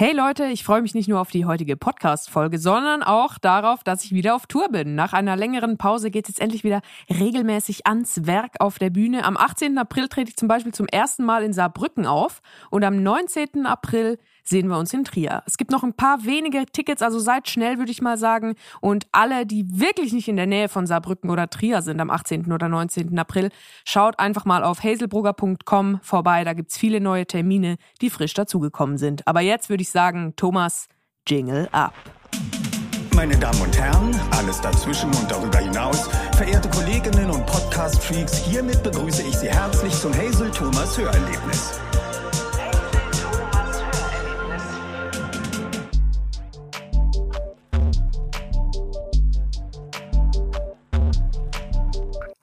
Hey Leute, ich freue mich nicht nur auf die heutige Podcast-Folge, sondern auch darauf, dass ich wieder auf Tour bin. Nach einer längeren Pause geht es jetzt endlich wieder regelmäßig ans Werk auf der Bühne. Am 18. April trete ich zum Beispiel zum ersten Mal in Saarbrücken auf und am 19. April sehen wir uns in Trier. Es gibt noch ein paar wenige Tickets, also seid schnell, würde ich mal sagen. Und alle, die wirklich nicht in der Nähe von Saarbrücken oder Trier sind am 18. oder 19. April, schaut einfach mal auf hazelbrugger.com vorbei. Da gibt's viele neue Termine, die frisch dazugekommen sind. Aber jetzt würde ich sagen, Thomas, Jingle ab. Meine Damen und Herren, alles dazwischen und darüber hinaus, verehrte Kolleginnen und Podcast-Freaks, hiermit begrüße ich Sie herzlich zum Hazel Thomas Hörerlebnis.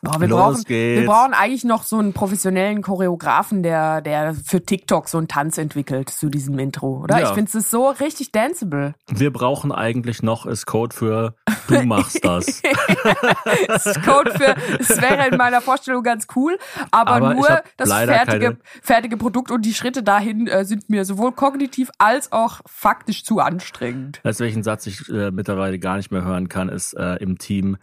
Boah, wir, Los brauchen, geht's. wir brauchen eigentlich noch so einen professionellen Choreografen, der, der für TikTok so einen Tanz entwickelt zu diesem Intro, oder? Ja. Ich finde es so richtig danceable. Wir brauchen eigentlich noch ist Code für du machst das. Das ist Code für, es wäre in meiner Vorstellung ganz cool, aber, Aber nur das fertige, keine- fertige Produkt und die Schritte dahin äh, sind mir sowohl kognitiv als auch faktisch zu anstrengend. Du, welchen Satz ich äh, mittlerweile gar nicht mehr hören kann, ist äh, im Team,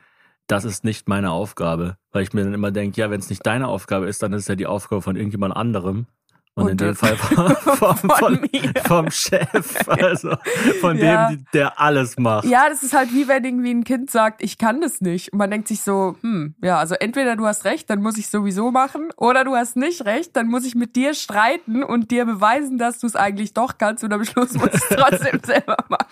das ist nicht meine Aufgabe. Weil ich mir dann immer denke, ja, wenn es nicht deine Aufgabe ist, dann ist es ja die Aufgabe von irgendjemand anderem. Und, Und, in dem Fall vom, vom, von von, vom Chef, also von Ja. dem, der alles macht. Ja, das ist halt wie wenn irgendwie ein Kind sagt, ich kann das nicht. Und man denkt sich so, hm, ja, also entweder du hast recht, dann muss ich sowieso machen, oder du hast nicht recht, dann muss ich mit dir streiten und dir beweisen, dass du es eigentlich doch kannst und am Schluss muss ich es trotzdem selber machen.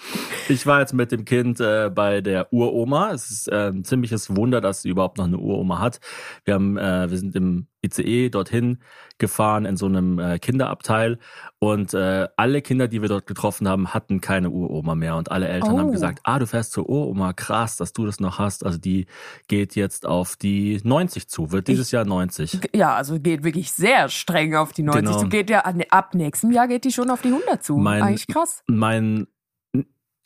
Ich war jetzt mit dem Kind äh, bei der Uroma. Es ist äh, ein ziemliches Wunder, dass sie überhaupt noch eine Uroma hat. Wir haben, äh, wir sind im ICE dorthin gefahren in so einem äh, Kinderabteil und äh, alle Kinder, die wir dort getroffen haben, hatten keine Uroma mehr und alle Eltern Oh. haben gesagt, ah, du fährst zur Uroma, krass, dass du das noch hast. Also die geht jetzt auf die 90 zu, wird dieses Jahr 90. Ja, also geht wirklich sehr streng auf die 90. Genau. Du geht ja an, ab nächstem Jahr geht die schon auf die 100 zu. Mein- Eigentlich krass. Mein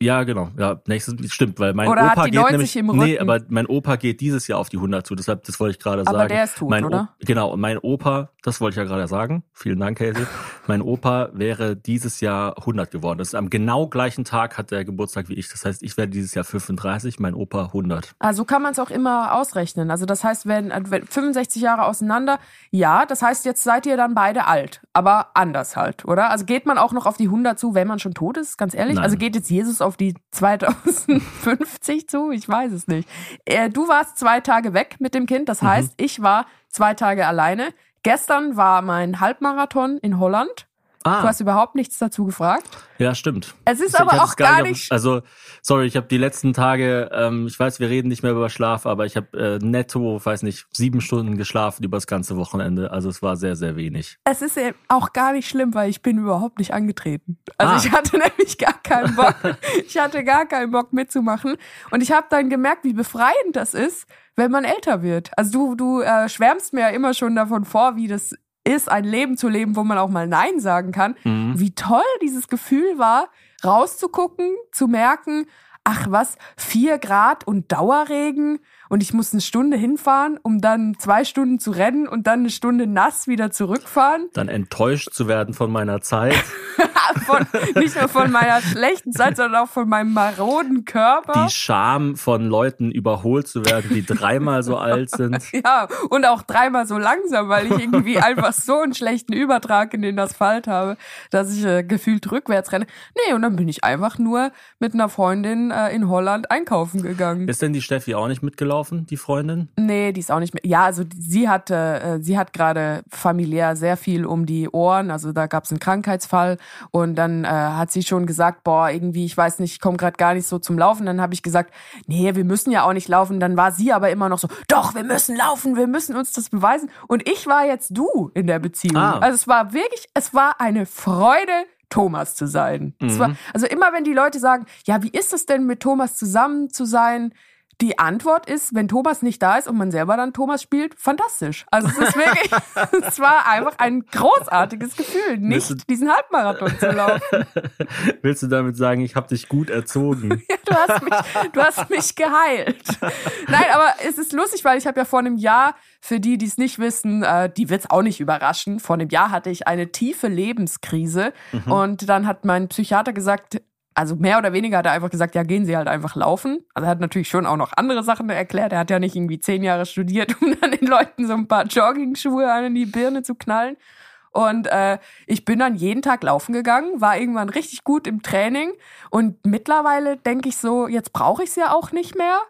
ja, genau. Ja, nächstes stimmt, weil mein Oder hat Opa die geht 90 nämlich im Nee, aber mein Opa geht dieses Jahr auf die 100 zu, deshalb das wollte ich gerade Aber sagen. der ist tot, mein O- oder? Genau, und mein Opa, das wollte ich ja gerade sagen. Vielen Dank, Hazel. mein Opa wäre dieses Jahr 100 geworden. Das ist am genau gleichen Tag hat er Geburtstag wie ich. Das heißt, ich werde dieses Jahr 35, mein Opa 100. Also kann man es auch immer ausrechnen. Also das heißt, wenn, wenn 65 Jahre auseinander, ja, das heißt, jetzt seid ihr dann beide alt, aber anders halt, oder? Also geht man auch noch auf die 100 zu, wenn man schon tot ist, ganz ehrlich? Nein. Also geht jetzt Jesus auf die 2050 zu? Ich weiß es nicht. Äh, du warst zwei Tage weg mit dem Kind, das Mhm. heißt, ich war zwei Tage alleine. Gestern war mein Halbmarathon in Holland. Du Ah, hast überhaupt nichts dazu gefragt. ja, stimmt. Es ist Ich- ich aber hatte auch es gar auf- nicht. Also, sorry, ich habe die letzten Tage, ähm, ich weiß, wir reden nicht mehr über Schlaf, aber ich habe äh, netto, weiß nicht, sieben Stunden geschlafen über das ganze Wochenende. Also es war sehr, sehr wenig. Es ist eben auch gar nicht schlimm, weil ich bin überhaupt nicht angetreten. Also Ah. ich hatte nämlich gar keinen Bock. ich hatte gar keinen Bock mitzumachen. Und ich habe dann gemerkt, wie befreiend das ist, wenn man älter wird. Also du, du äh, schwärmst mir ja immer schon davon vor, wie das ist, ein Leben zu leben, wo man auch mal Nein sagen kann. Mhm. Wie toll dieses Gefühl war, rauszugucken, zu merken, ach was, vier Grad und Dauerregen und ich muss eine Stunde hinfahren, um dann zwei Stunden zu rennen und dann eine Stunde nass wieder zurückfahren. Dann enttäuscht zu werden von meiner Zeit. Von, nicht nur von meiner schlechten Zeit, sondern auch von meinem maroden Körper. Die Scham von Leuten überholt zu werden, die dreimal so alt sind. Ja, und auch dreimal so langsam, weil ich irgendwie einfach so einen schlechten Übertrag in den Asphalt habe, dass ich äh, gefühlt rückwärts renne. Nee, und dann bin ich einfach nur mit einer Freundin äh, in Holland einkaufen gegangen. Ist denn die Steffi auch nicht mitgelaufen, die Freundin? Nee, die ist auch nicht mehr. Ja, also sie hatte, äh, sie hat gerade familiär sehr viel um die Ohren. Also da gab es einen Krankheitsfall und dann äh, hat sie schon gesagt, boah, irgendwie, ich weiß nicht, ich komme gerade gar nicht so zum Laufen. Dann habe ich gesagt, nee, wir müssen ja auch nicht laufen. Dann war sie aber immer noch so, doch, wir müssen laufen, wir müssen uns das beweisen. Und ich war jetzt du in der Beziehung. Ah. Also es war wirklich, es war eine Freude. Thomas zu sein. Es war, also immer wenn die Leute sagen, ja, wie ist es denn mit Thomas zusammen zu sein? Die Antwort ist, wenn Thomas nicht da ist und man selber dann Thomas spielt, fantastisch. Also es ist wirklich, es war einfach ein großartiges Gefühl, nicht diesen Halbmarathon zu laufen. Willst du damit sagen, ich habe dich gut erzogen? ja, du hast mich, du hast mich geheilt. Nein, aber es ist lustig, weil ich habe ja vor einem Jahr, für die, die es nicht wissen, äh, die wird's auch nicht überraschen. Vor einem Jahr hatte ich eine tiefe Lebenskrise mhm. und dann hat mein Psychiater gesagt, also mehr oder weniger hat er einfach gesagt, ja, gehen Sie halt einfach laufen. Also er hat natürlich schon auch noch andere Sachen erklärt. Er hat ja nicht irgendwie zehn Jahre studiert, um dann den Leuten so ein paar Jogging-Schuhe an die Birne zu knallen. Und äh, ich bin dann jeden Tag laufen gegangen, war irgendwann richtig gut im Training. Und mittlerweile denke ich so, jetzt brauche ich es ja auch nicht mehr.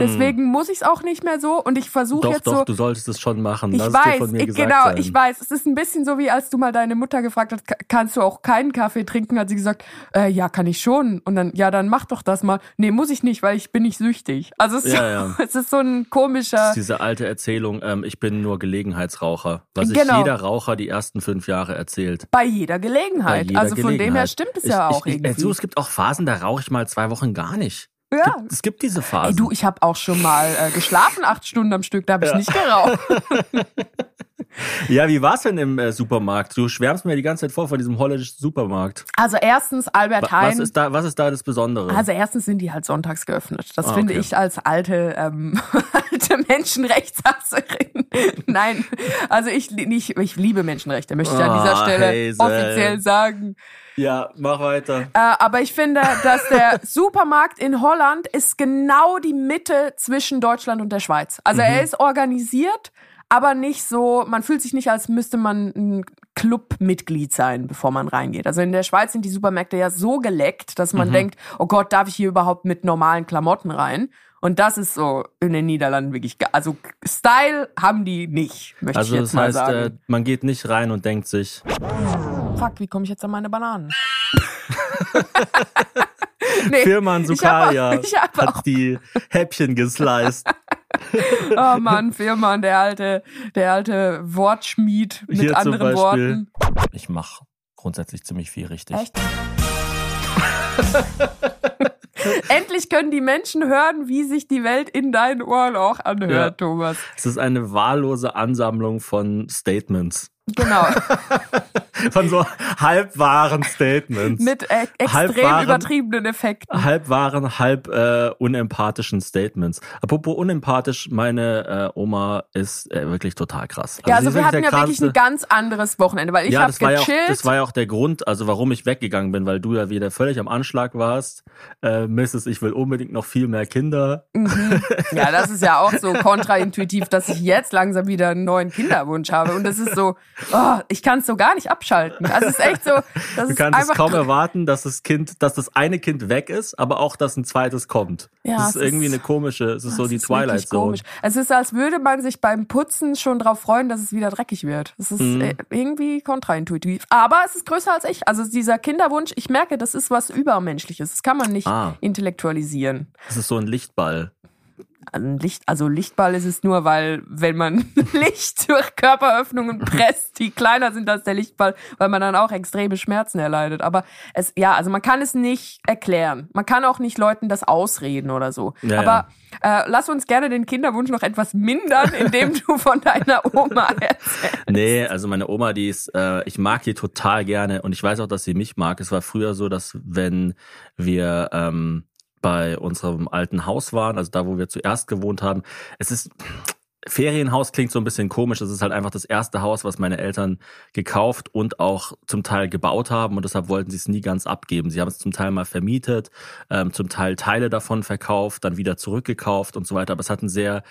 Deswegen mhm. muss ich es auch nicht mehr so und ich versuche jetzt doch, so. du solltest es schon machen. Ich weiß, ich, genau, sein. ich weiß. Es ist ein bisschen so wie als du mal deine Mutter gefragt hast, kannst du auch keinen Kaffee trinken? Hat sie gesagt, äh, ja, kann ich schon. Und dann, ja, dann mach doch das mal. Nee, muss ich nicht, weil ich bin nicht süchtig. Also es, ja, ja. es ist so ein komischer. Das ist diese alte Erzählung, ähm, ich bin nur Gelegenheitsraucher, was sich genau. jeder Raucher die ersten fünf Jahre erzählt. Bei jeder Gelegenheit. Bei jeder also von dem her stimmt es ich, ja auch ich, irgendwie. Also, es gibt auch Phasen, da rauche ich mal zwei Wochen gar nicht. Ja. Gibt, es gibt diese Phase. Ey, du, ich habe auch schon mal äh, geschlafen, acht Stunden am Stück, da habe ich ja. nicht geraucht. ja, wie war's denn im äh, Supermarkt? Du schwärmst mir die ganze Zeit vor von diesem holländischen Supermarkt. Also erstens Albert Heijn. Was ist da, was ist da das Besondere? Also erstens sind die halt sonntags geöffnet. Das ah, finde ich als alte, ähm, alte Menschenrechtshasserin. Nein, also ich, ich, ich liebe Menschenrechte, möchte ich an dieser ah, Stelle Hazel. offiziell sagen. Ja, mach weiter. Äh, aber ich finde, dass der Supermarkt in Holland ist genau die Mitte zwischen Deutschland und der Schweiz. Also mhm. er ist organisiert, aber nicht so, man fühlt sich nicht, als müsste man ein Clubmitglied sein, bevor man reingeht. Also in der Schweiz sind die Supermärkte ja so geleckt, dass man mhm. denkt, oh Gott, darf ich hier überhaupt mit normalen Klamotten rein? Und das ist so in den Niederlanden wirklich, also Style haben die nicht, möchte also ich jetzt mal sagen. Also das heißt, äh, man geht nicht rein und denkt sich, fuck, wie komme ich jetzt an meine Bananen? nee, Firman Sukaria hat die Häppchen gesliced. oh Mann, Firman, der alte, der alte Wortschmied mit Hier anderen Worten. Ich mache grundsätzlich ziemlich viel richtig. Echt? Endlich können die Menschen hören, wie sich die Welt in deinen Ohren auch anhört, ja. Thomas. Es ist eine wahllose Ansammlung von Statements. Genau. Von so halbwahren Statements. Mit äh, extrem halbwahren, übertriebenen Effekten. Halbwahren, halb äh, unempathischen Statements. Apropos unempathisch, meine äh, Oma ist äh, wirklich total krass. Also ja, also wir hatten ja wirklich ein ganz anderes Wochenende, weil ich ja, habe gechillt. Ja auch, das war ja auch der Grund, also warum ich weggegangen bin, weil du ja wieder völlig am Anschlag warst. Äh, Mrs., ich will unbedingt noch viel mehr Kinder. Mhm. Ja, das ist ja auch so kontraintuitiv, dass ich jetzt langsam wieder einen neuen Kinderwunsch habe. Und das ist so, oh, ich kann es so gar nicht abschalten. Also es ist echt so. Das du kannst es kaum erwarten, dass das Kind, dass das eine Kind weg ist, aber auch, dass ein zweites kommt. Ja, das ist irgendwie ist, eine komische, es ist so die Twilight Zone. Komisch. Es ist, als würde man sich beim Putzen schon darauf freuen, dass es wieder dreckig wird. Es ist mhm. Äh, irgendwie kontraintuitiv. Aber es ist größer als ich. Also dieser Kinderwunsch, ich merke, das ist was Übermenschliches. Das kann man nicht ah. intellektualisieren. Das ist so ein Lichtball ein Licht, also Lichtball ist es nur, weil wenn man Licht durch Körperöffnungen presst, die kleiner sind als der Lichtball, weil man dann auch extreme Schmerzen erleidet. Aber es, ja, also man kann es nicht erklären. Man kann auch nicht Leuten das ausreden oder so. Ja, Aber ja. Äh, lass uns gerne den Kinderwunsch noch etwas mindern, indem du von deiner Oma erzählst. Nee, also meine Oma, die ist, äh, ich mag die total gerne und ich weiß auch, dass sie mich mag. Es war früher so, dass wenn wir ähm, bei unserem alten Haus waren, also da, wo wir zuerst gewohnt haben. Es ist, Ferienhaus klingt so ein bisschen komisch. Das ist halt einfach das erste Haus, was meine Eltern gekauft und auch zum Teil gebaut haben und deshalb wollten sie es nie ganz abgeben. Sie haben es zum Teil mal vermietet, ähm, zum Teil Teile davon verkauft, dann wieder zurückgekauft und so weiter. Aber es hat einen sehr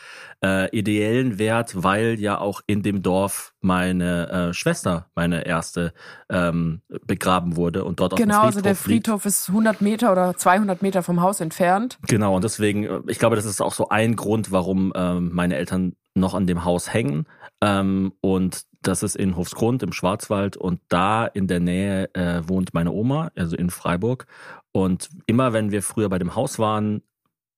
äh, ideellen Wert, weil ja auch in dem Dorf meine äh, Schwester, meine erste, ähm, begraben wurde und dort genau, auf dem Friedhof Genau, also der Friedhof liegt. ist 100 Meter oder 200 Meter vom Haus entfernt. Genau, und deswegen, äh, ich glaube, das ist auch so ein Grund, warum ähm, meine Eltern noch an dem Haus hängen. Ähm, und das ist in Hofsgrund im Schwarzwald und da in der Nähe äh, wohnt meine Oma, also in Freiburg. Und immer wenn wir früher bei dem Haus waren,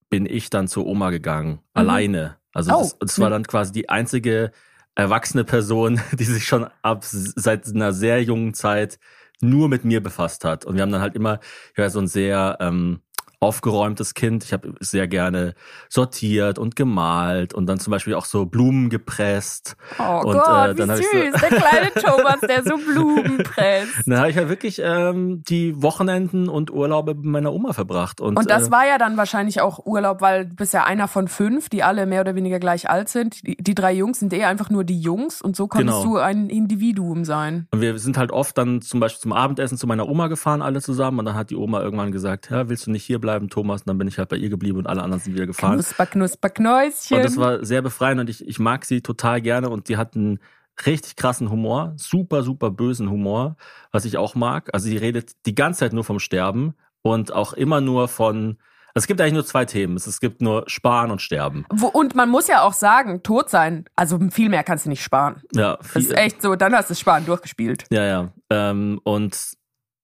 bin ich dann zur Oma gegangen, mhm. alleine. Also oh. das, das war dann quasi die einzige erwachsene Person, die sich schon ab seit einer sehr jungen Zeit nur mit mir befasst hat. Und wir haben dann halt immer ja, so ein sehr ähm, aufgeräumtes Kind. Ich habe sehr gerne sortiert und gemalt und dann zum Beispiel auch so Blumen gepresst. Oh und, Gott, äh, wie süß, ich so, der kleine Thomas, der so Blumen presst. dann habe ich halt wirklich ähm, die Wochenenden und Urlaube mit meiner Oma verbracht. Und, Und das äh, war ja dann wahrscheinlich auch Urlaub, weil du bist ja einer von fünf, die alle mehr oder weniger gleich alt sind. Die, die drei Jungs sind eh einfach nur die Jungs und so konntest Genau. du ein Individuum sein. Und wir sind halt oft dann zum Beispiel zum Abendessen zu meiner Oma gefahren, alle zusammen. Und dann hat die Oma irgendwann gesagt, ja, willst du nicht hier bleiben, Thomas? Und dann bin ich halt bei ihr geblieben und alle anderen sind wieder gefahren. Knusper, knusper, Knäuschen. Und das war sehr befreiend und ich, ich mag sie total gerne und die hat einen richtig krassen Humor, super, super bösen Humor, was ich auch mag. Also sie redet die ganze Zeit nur vom Sterben und auch immer nur von, also es gibt eigentlich nur zwei Themen. Es, gibt nur Sparen und Sterben. Wo, und man muss ja auch sagen, tot sein, also viel mehr kannst du nicht sparen. Ja, Das viel, ist echt so, dann hast du Sparen durchgespielt. Ja, ja. Ähm, und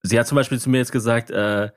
sie hat zum Beispiel zu mir jetzt gesagt, äh,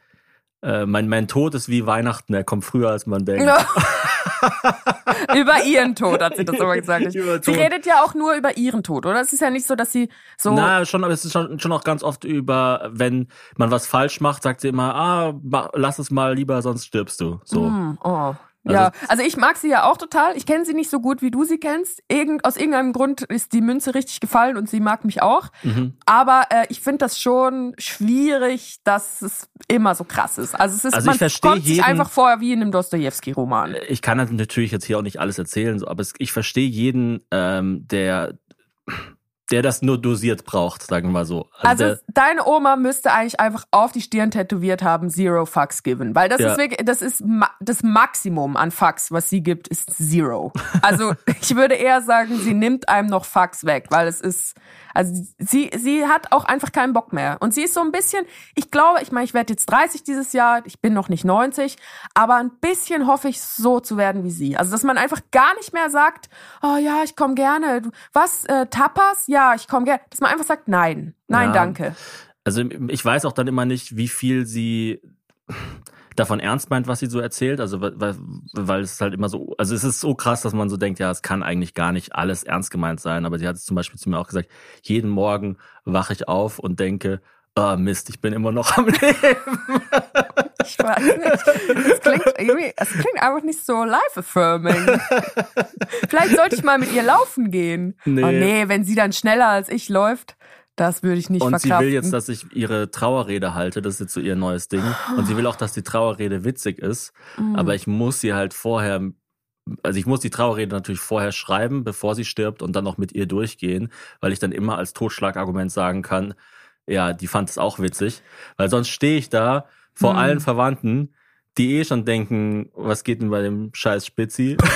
äh, mein, mein Tod ist wie Weihnachten, er kommt früher als man denkt. über ihren Tod hat sie das immer gesagt. Sie redet ja auch nur über ihren Tod, oder? Es ist ja nicht so, dass sie so. Na, schon, aber es ist schon, schon auch ganz oft über, wenn man was falsch macht, sagt sie immer, ah, lass es mal lieber, sonst stirbst du. So. Hm, oh. Also- ja, also ich mag sie ja auch total. Ich kenne sie nicht so gut, wie du sie kennst. Irgend, aus irgendeinem Grund ist die Münze richtig gefallen und sie mag mich auch. Mhm. Aber äh, ich finde das schon schwierig, dass es immer so krass ist. Also es ist, Also ich man kommt sich jeden- einfach vor wie in einem Dostojewski-Roman. Ich kann natürlich jetzt hier auch nicht alles erzählen, so, aber ich verstehe jeden, ähm, der, der das nur dosiert braucht, sagen wir mal so. Also der, deine Oma müsste eigentlich einfach auf die Stirn tätowiert haben, Zero Fucks given. Weil das Ja. ist wirklich, das ist ma das Maximum an Fucks, was sie gibt, ist Zero. Also ich würde eher sagen, sie nimmt einem noch Fucks weg, weil es ist, also sie, sie hat auch einfach keinen Bock mehr. Und sie ist so ein bisschen, ich glaube, ich meine, ich werde jetzt 30 dieses Jahr, ich bin noch nicht 90, aber ein bisschen hoffe ich so zu werden wie sie. Also dass man einfach gar nicht mehr sagt, oh ja, ich komme gerne. Was, äh, Tapas? Ja, ich komme gerne. Dass man einfach sagt, nein, nein, Ja. danke. also ich weiß auch dann immer nicht, wie viel sie davon ernst meint, was sie so erzählt. Also weil, weil- es halt immer so, also es ist so krass, dass man so denkt, ja, es kann eigentlich gar nicht alles ernst gemeint sein. Aber sie hat es zum Beispiel zu mir auch gesagt, jeden Morgen wache ich auf und denke, ah Mist, ich bin immer noch am Leben. Ich weiß nicht. Es klingt, irgendwie, es klingt einfach nicht so life-affirming. Vielleicht sollte ich mal mit ihr laufen gehen. Nee. Oh nee, wenn sie dann schneller als ich läuft, das würde ich nicht Und sie verkraften. will jetzt, dass ich ihre Trauerrede halte. Das ist jetzt so ihr neues Ding. Und sie will auch, dass die Trauerrede witzig ist. Mm. Aber ich muss sie halt vorher, also ich muss die Trauerrede natürlich vorher schreiben, bevor sie stirbt und dann noch mit ihr durchgehen, weil ich dann immer als Totschlagargument sagen kann, ja, die fand es auch witzig. Weil sonst stehe ich da vor Hm. allen Verwandten, die eh schon denken, was geht denn bei dem scheiß Spitzi?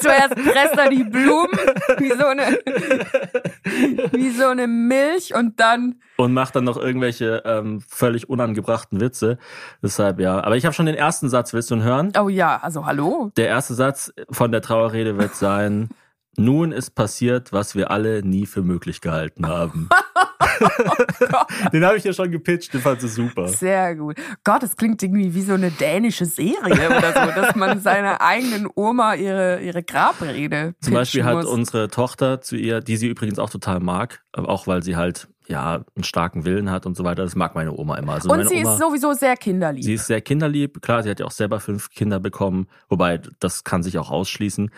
Zuerst presst er die Blumen wie so eine, wie so eine Milch und dann, und macht dann noch irgendwelche ähm, völlig unangebrachten Witze. Deshalb ja. Aber ich habe schon den ersten Satz, willst du ihn hören? oh ja, also hallo. Der erste Satz von der Trauerrede wird sein, nun ist passiert, was wir alle nie für möglich gehalten haben. den habe ich ja schon gepitcht, den fand sie super. Sehr gut. Gott, das klingt irgendwie wie so eine dänische Serie oder so, dass man seiner eigenen Oma ihre, ihre Grabrede Zum Beispiel hat muss. unsere Tochter zu ihr, die sie übrigens auch total mag, auch weil sie halt ja einen starken Willen hat und so weiter. Das mag meine Oma immer. Also Und sie Oma, ist sowieso sehr kinderlieb. Sie ist sehr kinderlieb, klar, sie hat ja auch selber fünf Kinder bekommen, wobei das kann sich auch ausschließen.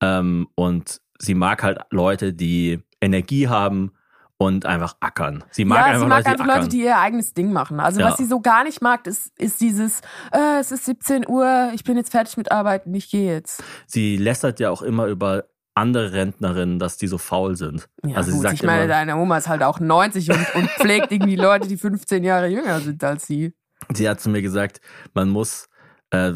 Ähm, und sie mag halt Leute, die Energie haben und einfach ackern. Sie mag ja, einfach, sie mag Leute, einfach die Leute, die ihr eigenes Ding machen. Also Ja. was sie so gar nicht mag, ist, ist dieses, äh, es ist 17 Uhr, ich bin jetzt fertig mit Arbeiten, ich gehe jetzt. sie lästert ja auch immer über andere Rentnerinnen, dass die so faul sind. Ja, also gut, ich meine, immer, deine Oma ist halt auch 90 und, und pflegt irgendwie Leute, die 15 Jahre jünger sind als sie. sie hat zu mir gesagt, man muss, äh,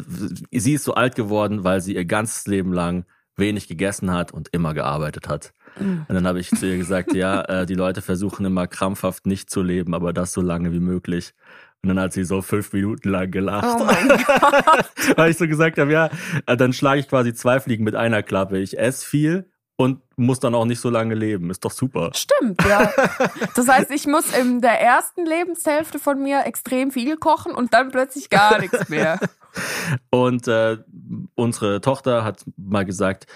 sie ist so alt geworden, weil sie ihr ganzes Leben lang wenig gegessen hat und immer gearbeitet hat. Mhm. Und dann habe ich zu ihr gesagt, ja, äh, die Leute versuchen immer krampfhaft nicht zu leben, aber das so lange wie möglich. Und dann hat sie so fünf Minuten lang gelacht. Oh mein Gott. weil ich so gesagt habe, ja, äh, dann schlage ich quasi zwei Fliegen mit einer Klappe. Ich esse viel und muss dann auch nicht so lange leben. Ist doch super. Stimmt, ja. Das heißt, ich muss in der ersten Lebenshälfte von mir extrem viel kochen und dann plötzlich gar nichts mehr. Und äh, unsere Tochter hat mal gesagt,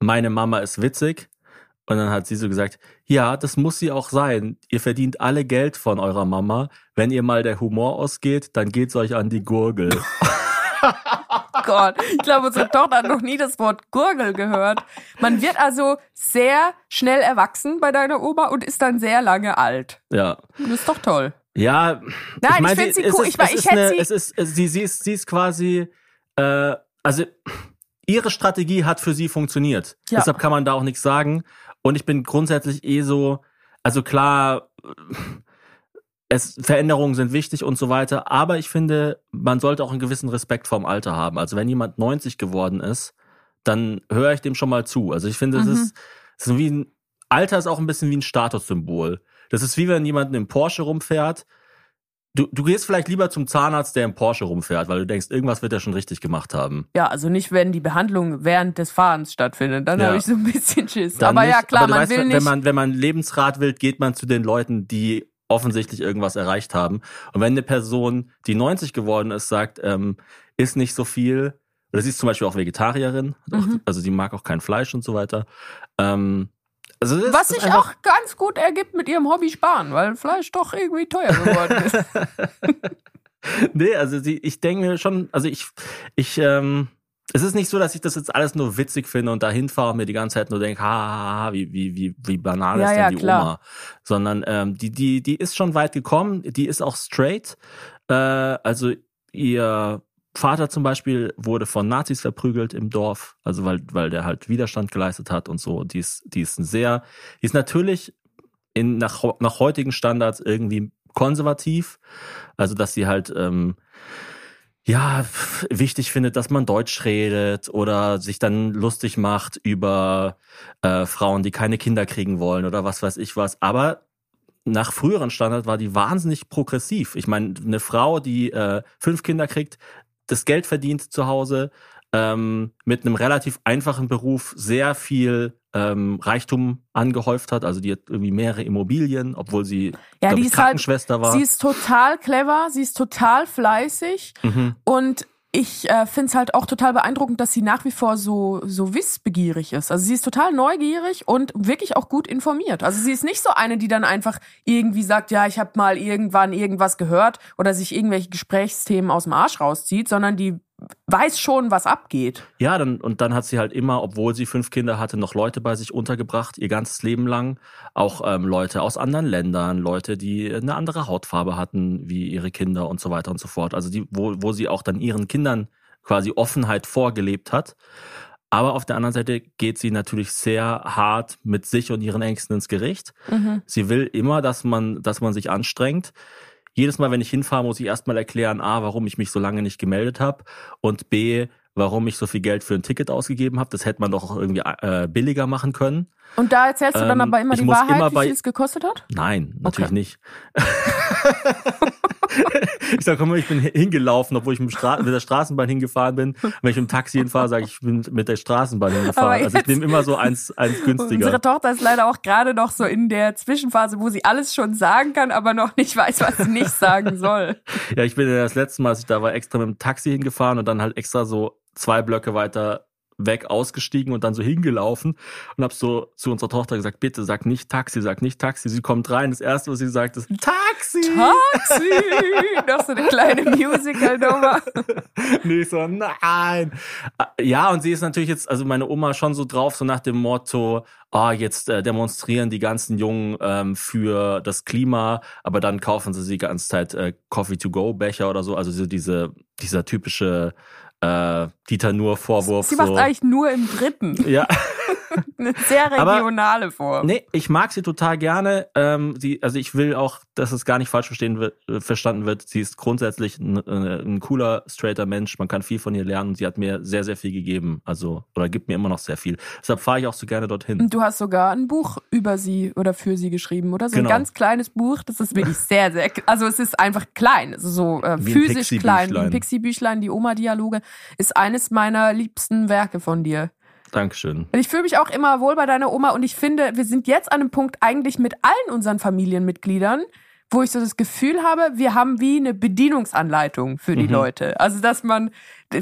meine Mama ist witzig. Und dann hat sie so gesagt, ja, das muss sie auch sein. Ihr verdient alle Geld von eurer Mama. Wenn ihr mal der Humor ausgeht, dann geht's euch an die Gurgel. Gott, ich glaube, unsere Tochter hat noch nie das Wort Gurgel gehört. Man wird also sehr schnell erwachsen bei deiner Oma und ist dann sehr lange alt. Ja. Das ist doch toll. Ja, Nein, ich, mein, finde sie es cool. ist- Ich, mein, es ich ist hätte sie. Es ist, es- sie, sie ist, sie ist quasi, äh, also ihre Strategie hat für sie funktioniert. Ja. Deshalb kann man da auch nichts sagen. Und ich bin grundsätzlich eh so, also klar, es, Veränderungen sind wichtig und so weiter, aber ich finde, man sollte auch einen gewissen Respekt vorm Alter haben. Also wenn jemand 90 geworden ist, dann höre ich dem schon mal zu. Also ich finde, es Mhm. ist, es ist wie ein, Alter ist auch ein bisschen wie ein Statussymbol. Das ist wie wenn jemand im Porsche rumfährt. Du, du gehst vielleicht lieber zum Zahnarzt, der im Porsche rumfährt, weil du denkst, irgendwas wird er schon richtig gemacht haben. Ja, also nicht, wenn die Behandlung während des Fahrens stattfindet. Dann Ja. habe ich so ein bisschen Schiss. Dann Aber nicht, ja, klar, aber man weißt, will wenn nicht. man, wenn man Lebensrat will, geht man zu den Leuten, die offensichtlich irgendwas erreicht haben. Und wenn eine Person, die 90 geworden ist, sagt, ähm, ist nicht so viel, oder sie ist zum Beispiel auch Vegetarierin, hat auch- Mhm. also sie mag auch kein Fleisch und so weiter. Ähm, also was sich auch ganz gut ergibt mit ihrem Hobby sparen, weil Fleisch doch irgendwie teuer geworden ist. Nee, also sie, ich denke mir schon, also ich, ich, ähm, es ist nicht so, dass ich das jetzt alles nur witzig finde und dahin fahre und mir die ganze Zeit nur denke, ha, ha, ha, wie, wie, wie, wie banal Ja, ist denn ja, die klar. Oma. Sondern ähm, die, die, die ist schon weit gekommen, die ist auch straight. Äh, also ihr Vater zum Beispiel wurde von Nazis verprügelt im Dorf, also weil, weil der halt Widerstand geleistet hat und so. Die ist, die ist ein sehr, die ist natürlich in, nach, nach heutigen Standards irgendwie konservativ. Also, dass sie halt, ähm, ja, wichtig findet, dass man Deutsch redet oder sich dann lustig macht über äh, Frauen, die keine Kinder kriegen wollen oder was weiß ich was. Aber nach früheren Standard war die wahnsinnig progressiv. Ich meine, eine Frau, die äh, fünf Kinder kriegt, das Geld verdient zu Hause, ähm, mit einem relativ einfachen Beruf sehr viel ähm, Reichtum angehäuft hat. Also die hat irgendwie mehrere Immobilien, obwohl sie Ja, die ich, halt- Krankenschwester war. Sie ist total clever, sie ist total fleißig mhm. und ich äh, finde es halt auch total beeindruckend, dass sie nach wie vor so, so wissbegierig ist. Also sie ist total neugierig und wirklich auch gut informiert. Also sie ist nicht so eine, die dann einfach irgendwie sagt, ja, ich habe mal irgendwann irgendwas gehört oder sich irgendwelche Gesprächsthemen aus dem Arsch rauszieht, sondern die weiß schon, was abgeht. Ja, dann, und dann hat sie halt immer, obwohl sie fünf Kinder hatte, noch Leute bei sich untergebracht, ihr ganzes Leben lang. Auch ähm, Leute aus anderen Ländern, Leute, die eine andere Hautfarbe hatten wie ihre Kinder und so weiter und so fort. Also die, wo, wo sie auch dann ihren Kindern quasi Offenheit vorgelebt hat. Aber auf der anderen Seite geht sie natürlich sehr hart mit sich und ihren Ängsten ins Gericht. Sie will immer, dass man, dass man sich anstrengt. Jedes Mal, wenn ich hinfahre, muss ich erstmal erklären, A, warum ich mich so lange nicht gemeldet habe und B, warum ich so viel Geld für ein Ticket ausgegeben habe. Das hätte man doch auch irgendwie äh, billiger machen können. Und da erzählst du dann Ähm, aber immer die Wahrheit, immer wie viel es gekostet hat? Nein, natürlich Okay. nicht. ich sage immer, ich bin hingelaufen, obwohl ich mit, der Straßenbahn hingefahren bin. Wenn ich mit dem Taxi hinfahre, sage ich, ich bin mit der Straßenbahn hingefahren. Also ich nehme immer so eins, eins günstiger. Unsere Tochter ist leider auch gerade noch so in der Zwischenphase, wo sie alles schon sagen kann, aber noch nicht weiß, was sie nicht sagen soll. Ja, ich bin ja das letzte Mal, als ich da war, extra mit dem Taxi hingefahren und dann halt extra so zwei Blöcke weiter weg ausgestiegen und dann so hingelaufen und hab so zu unserer Tochter gesagt, bitte sag nicht Taxi, sag nicht Taxi. Sie kommt rein, das erste, was sie sagt, ist Taxi. Taxi! noch so eine kleine Musical-Nummer. nee, so, nein. Ja, und sie ist natürlich jetzt, also meine Oma schon so drauf, so nach dem Motto, ah, jetzt äh, demonstrieren die ganzen Jungen ähm, für das Klima, aber dann kaufen sie die ganze Zeit äh, Coffee-to-go-Becher oder so, also so diese, dieser typische äh, Dieter Nuhr-Vorwurf. Sie macht so. eigentlich nur im dritten. Ja, Eine sehr Aber- regionale Form. nee, ich mag sie total gerne. Ähm, sie, also ich will auch, dass es gar nicht falsch wird, äh, verstanden wird. Sie ist grundsätzlich ein, äh, ein cooler, straighter Mensch. Man kann viel von ihr lernen und sie hat mir sehr, sehr viel gegeben. Also, oder gibt mir immer noch sehr viel. Deshalb fahre ich auch so gerne dorhin. Und du hast sogar ein Buch über sie oder für sie geschrieben, oder? So Genau. ein ganz kleines Buch. Das ist wirklich sehr, sehr, also es ist einfach klein, also so äh, physisch klein. Wie ein. Pixie-Büchlein, die Oma-Dialoge, ist eines meiner liebsten Werke von dir. Dankeschön. Und ich fühle mich auch immer wohl bei deiner Oma und ich finde, wir sind jetzt an einem Punkt eigentlich mit allen unseren Familienmitgliedern, wo ich so das Gefühl habe, wir haben wie eine Bedienungsanleitung für die Mhm. Leute. Also, dass man,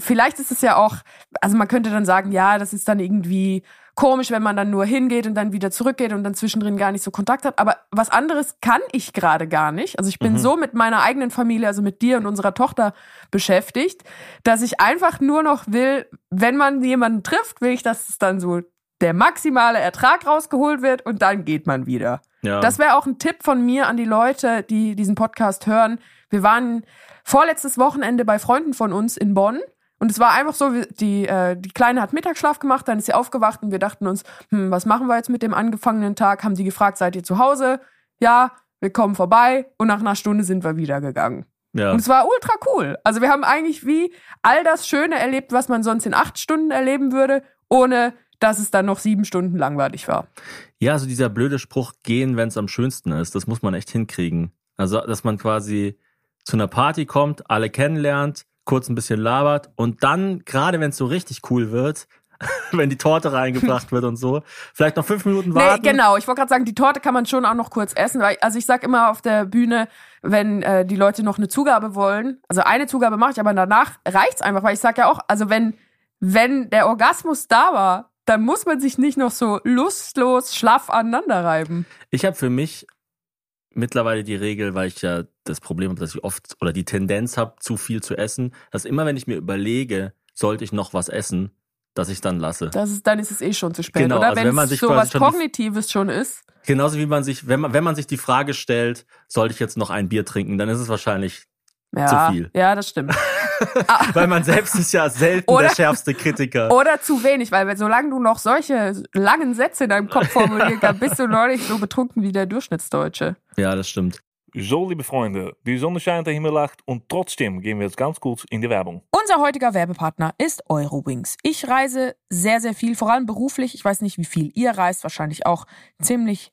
vielleicht ist es ja auch, also man könnte dann sagen, ja, das ist dann irgendwie komisch, wenn man dann nur hingeht und dann wieder zurückgeht und dann zwischendrin gar nicht so Kontakt hat. Aber was anderes kann ich gerade gar nicht. Also ich bin Mhm. so mit meiner eigenen Familie, also mit dir und unserer Tochter beschäftigt, dass ich einfach nur noch will, wenn man jemanden trifft, will ich, dass es dann so der maximale Ertrag rausgeholt wird und dann geht man wieder. Ja. Das wäre auch ein Tipp von mir an die Leute, die diesen Podcast hören. Wir waren vorletztes Wochenende bei Freunden von uns in Bonn. Und es war einfach so, die, äh, die Kleine hat Mittagsschlaf gemacht, dann ist sie aufgewacht und wir dachten uns, hm, was machen wir jetzt mit dem angefangenen Tag? Haben die gefragt, seid ihr zu Hause? Ja, wir kommen vorbei und nach einer Stunde sind wir wieder gegangen. ja. Und es war ultra cool. Also wir haben eigentlich wie all das Schöne erlebt, was man sonst in acht Stunden erleben würde, ohne dass es dann noch sieben Stunden langweilig war. Ja, also dieser blöde Spruch, gehen, wenn es am schönsten ist, das muss man echt hinkriegen. Also, dass man quasi zu einer Party kommt, alle kennenlernt, kurz ein bisschen labert und dann, gerade wenn es so richtig cool wird, wenn die Torte reingebracht wird und so, vielleicht noch fünf Minuten warten. Nee, genau. Ich wollte gerade sagen, die Torte kann man schon auch noch kurz essen. Weil, also ich sag immer auf der Bühne, wenn äh, die Leute noch eine Zugabe wollen, also eine Zugabe mache ich, aber danach reicht's einfach, weil ich sag ja auch, also wenn, wenn der Orgasmus da war, dann muss man sich nicht noch so lustlos schlaff aneinander reiben. Ich habe für mich mittlerweile die Regel, weil ich ja das Problem habe, dass ich oft oder die Tendenz habe, zu viel zu essen, dass immer, wenn ich mir überlege, sollte ich noch was essen, dass ich dann lasse. Das ist, dann ist es eh schon zu spät. Genau, Oder also wenn, wenn man sich so was schon die- Kognitives schon ist. Genauso wie man sich, wenn man, wenn man sich die Frage stellt, sollte ich jetzt noch ein Bier trinken, dann ist es wahrscheinlich, Ja, Zu viel. ja, das stimmt. weil man selbst ist ja selten Oder- der schärfste Kritiker. Oder zu wenig, weil solange du noch solche langen Sätze in deinem Kopf formulieren kannst, bist du nicht so betrunken wie der Durchschnittsdeutsche. Ja, das stimmt. So, liebe Freunde, die Sonne scheint, der Himmel lacht und trotzdem gehen wir jetzt ganz kurz in die Werbung. Unser heutiger Werbepartner ist Eurowings. Ich reise sehr, sehr viel, vor allem beruflich. Ich weiß nicht, wie viel ihr reist, wahrscheinlich auch ziemlich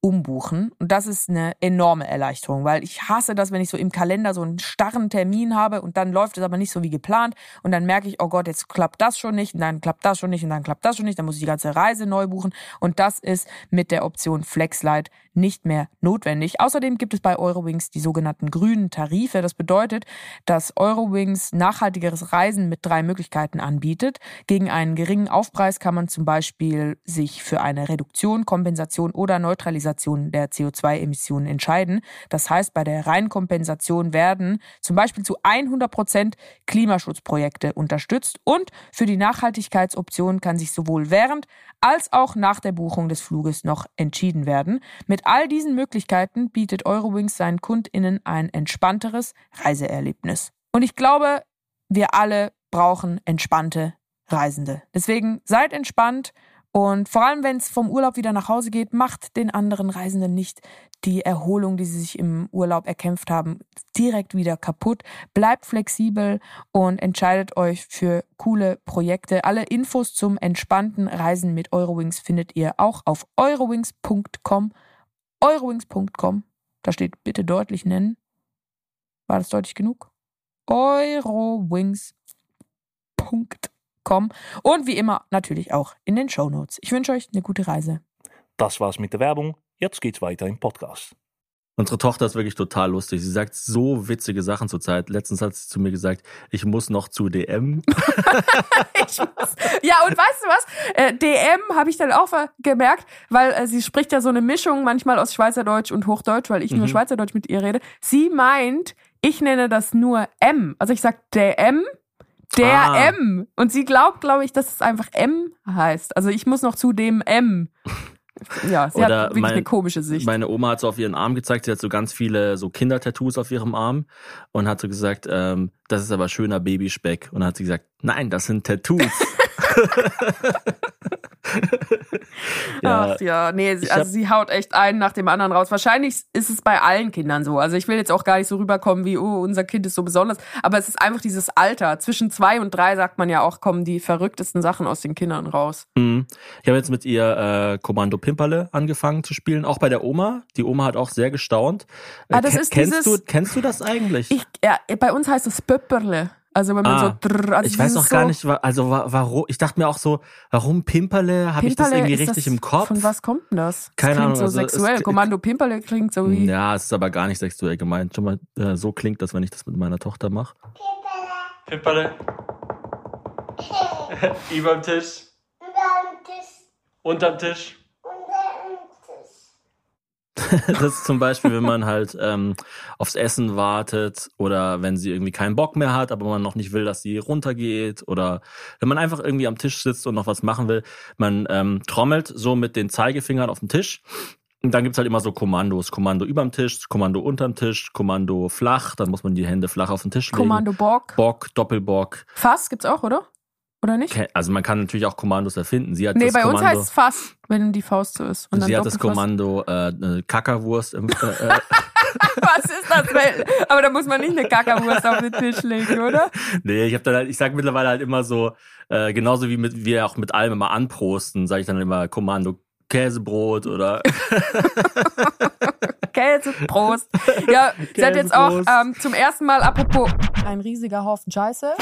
umbuchen. Und das ist eine enorme Erleichterung, weil ich hasse das, wenn ich so im Kalender so einen starren Termin habe und dann läuft es aber nicht so wie geplant. Und dann merke ich, oh Gott, jetzt klappt das schon nicht und dann klappt das schon nicht und dann klappt das schon nicht, dann muss ich die ganze Reise neu buchen. Und das ist mit der Option FlexLight nicht mehr notwendig. Außerdem gibt es bei Eurowings die sogenannten grünen Tarife. Das bedeutet, dass Eurowings nachhaltigeres Reisen mit drei Möglichkeiten anbietet. Gegen einen geringen Aufpreis kann man zum Beispiel sich für eine Reduktion, Kompensation oder Neutralisation der CO2-Emissionen entscheiden. Das heißt, bei der Reinkompensation werden zum Beispiel zu 100 Prozent Klimaschutzprojekte unterstützt und für die Nachhaltigkeitsoption kann sich sowohl während als auch nach der Buchung des Fluges noch entschieden werden. Mit all diesen Möglichkeiten bietet Eurowings seinen KundInnen ein entspannteres Reiseerlebnis. Und ich glaube, wir alle brauchen entspannte Reisende. Deswegen seid entspannt und vor allem, wenn es vom Urlaub wieder nach Hause geht, macht den anderen Reisenden nicht die Erholung, die sie sich im Urlaub erkämpft haben, direkt wieder kaputt. Bleibt flexibel und entscheidet euch für coole Projekte. Alle Infos zum entspannten Reisen mit Eurowings findet ihr auch auf eurowings.com. Eurowings.com. Da steht bitte deutlich nennen. War das deutlich genug? Eurowings.com. Und wie immer natürlich auch in den Show Notes. Ich wünsche euch eine gute Reise. Das war's mit der Werbung. Jetzt geht's weiter im Podcast. Unsere Tochter ist wirklich total lustig. Sie sagt so witzige Sachen zurzeit. Letztens hat sie zu mir gesagt, ich muss noch zu DM. Ich muss, ja, und weißt du was? Äh, DM habe ich dann auch gemerkt, weil äh, sie spricht ja so eine Mischung manchmal aus Schweizerdeutsch und Hochdeutsch, weil ich nur Mhm. Schweizerdeutsch mit ihr rede. Sie meint, ich nenne das nur M. Also ich sag DM, der Ah. M. Und sie glaubt, glaube ich, dass es einfach M heißt. Also ich muss noch zu dem M. Ja, sie Oder hat wirklich mein- eine komische Sicht. Meine Oma hat so auf ihren Arm gezeigt, sie hat so ganz viele so Kindertattoos auf ihrem Arm und hat so gesagt, ähm, das ist aber schöner Babyspeck. Und dann hat sie gesagt, nein, das sind Tattoos. ja, Ach ja, nee, sie, also sie haut echt einen nach dem anderen raus. Wahrscheinlich ist es bei allen Kindern so. Also ich will jetzt auch gar nicht so rüberkommen wie, oh, unser Kind ist so besonders. Aber es ist einfach dieses Alter. Zwischen zwei und drei sagt man ja auch, kommen die verrücktesten Sachen aus den Kindern raus. Mhm. Ich habe jetzt mit ihr äh, Kommando Pimperle angefangen zu spielen, auch bei der Oma. Die Oma hat auch sehr gestaunt. Äh, Ah, das ke- ist kennst dieses- du kennst du das eigentlich? Ich, ja, bei uns heißt es Pöpperle. Also wenn man Ah, so drrr, also ich das weiß auch gar so, nicht, wa- also wa- warum, ich dachte mir auch so, warum Pimperle? Habe ich das Pimperle, irgendwie richtig das, im Kopf? Von was kommt denn das? Das Keine klingt Ahnung, so also es- sexuell. Kommando Pimperle klingt so wie. Ja, es ist aber gar nicht sexuell gemeint. Schon mal, äh, so klingt das, wenn ich das mit meiner Tochter mache. Pimperle. Überm Tisch. Unterm Tisch. Das ist zum Beispiel, wenn man halt ähm, aufs Essen wartet oder wenn sie irgendwie keinen Bock mehr hat, aber man noch nicht will, dass sie runtergeht oder wenn man einfach irgendwie am Tisch sitzt und noch was machen will. Man ähm, trommelt so mit den Zeigefingern auf dem Tisch. Und dann gibt's halt immer so Kommandos. Kommando überm Tisch, Kommando unterm Tisch, Kommando flach, dann muss man die Hände flach auf den Tisch legen. Kommando Bock. Bock, Doppelbock. Fass gibt's auch, oder? Oder nicht? Also man kann natürlich auch Kommandos erfinden. Sie hat Nee, das bei Kommando, uns heißt es Fass, wenn die Faust so ist. Und dann sie hat das. Kommando äh, Kackerwurst im, äh, äh, Was ist das? Aber da muss man nicht eine Kackerwurst auf den Tisch legen, oder? Nee, ich habe dann halt, ich sag mittlerweile halt immer so, äh, genauso wie mit wir auch mit allem immer anprosten, sage ich dann immer Kommando Käsebrot oder Käse, Prost. Ja, sie hat jetzt auch ähm, zum ersten Mal, apropos ein riesiger Haufen Scheiße.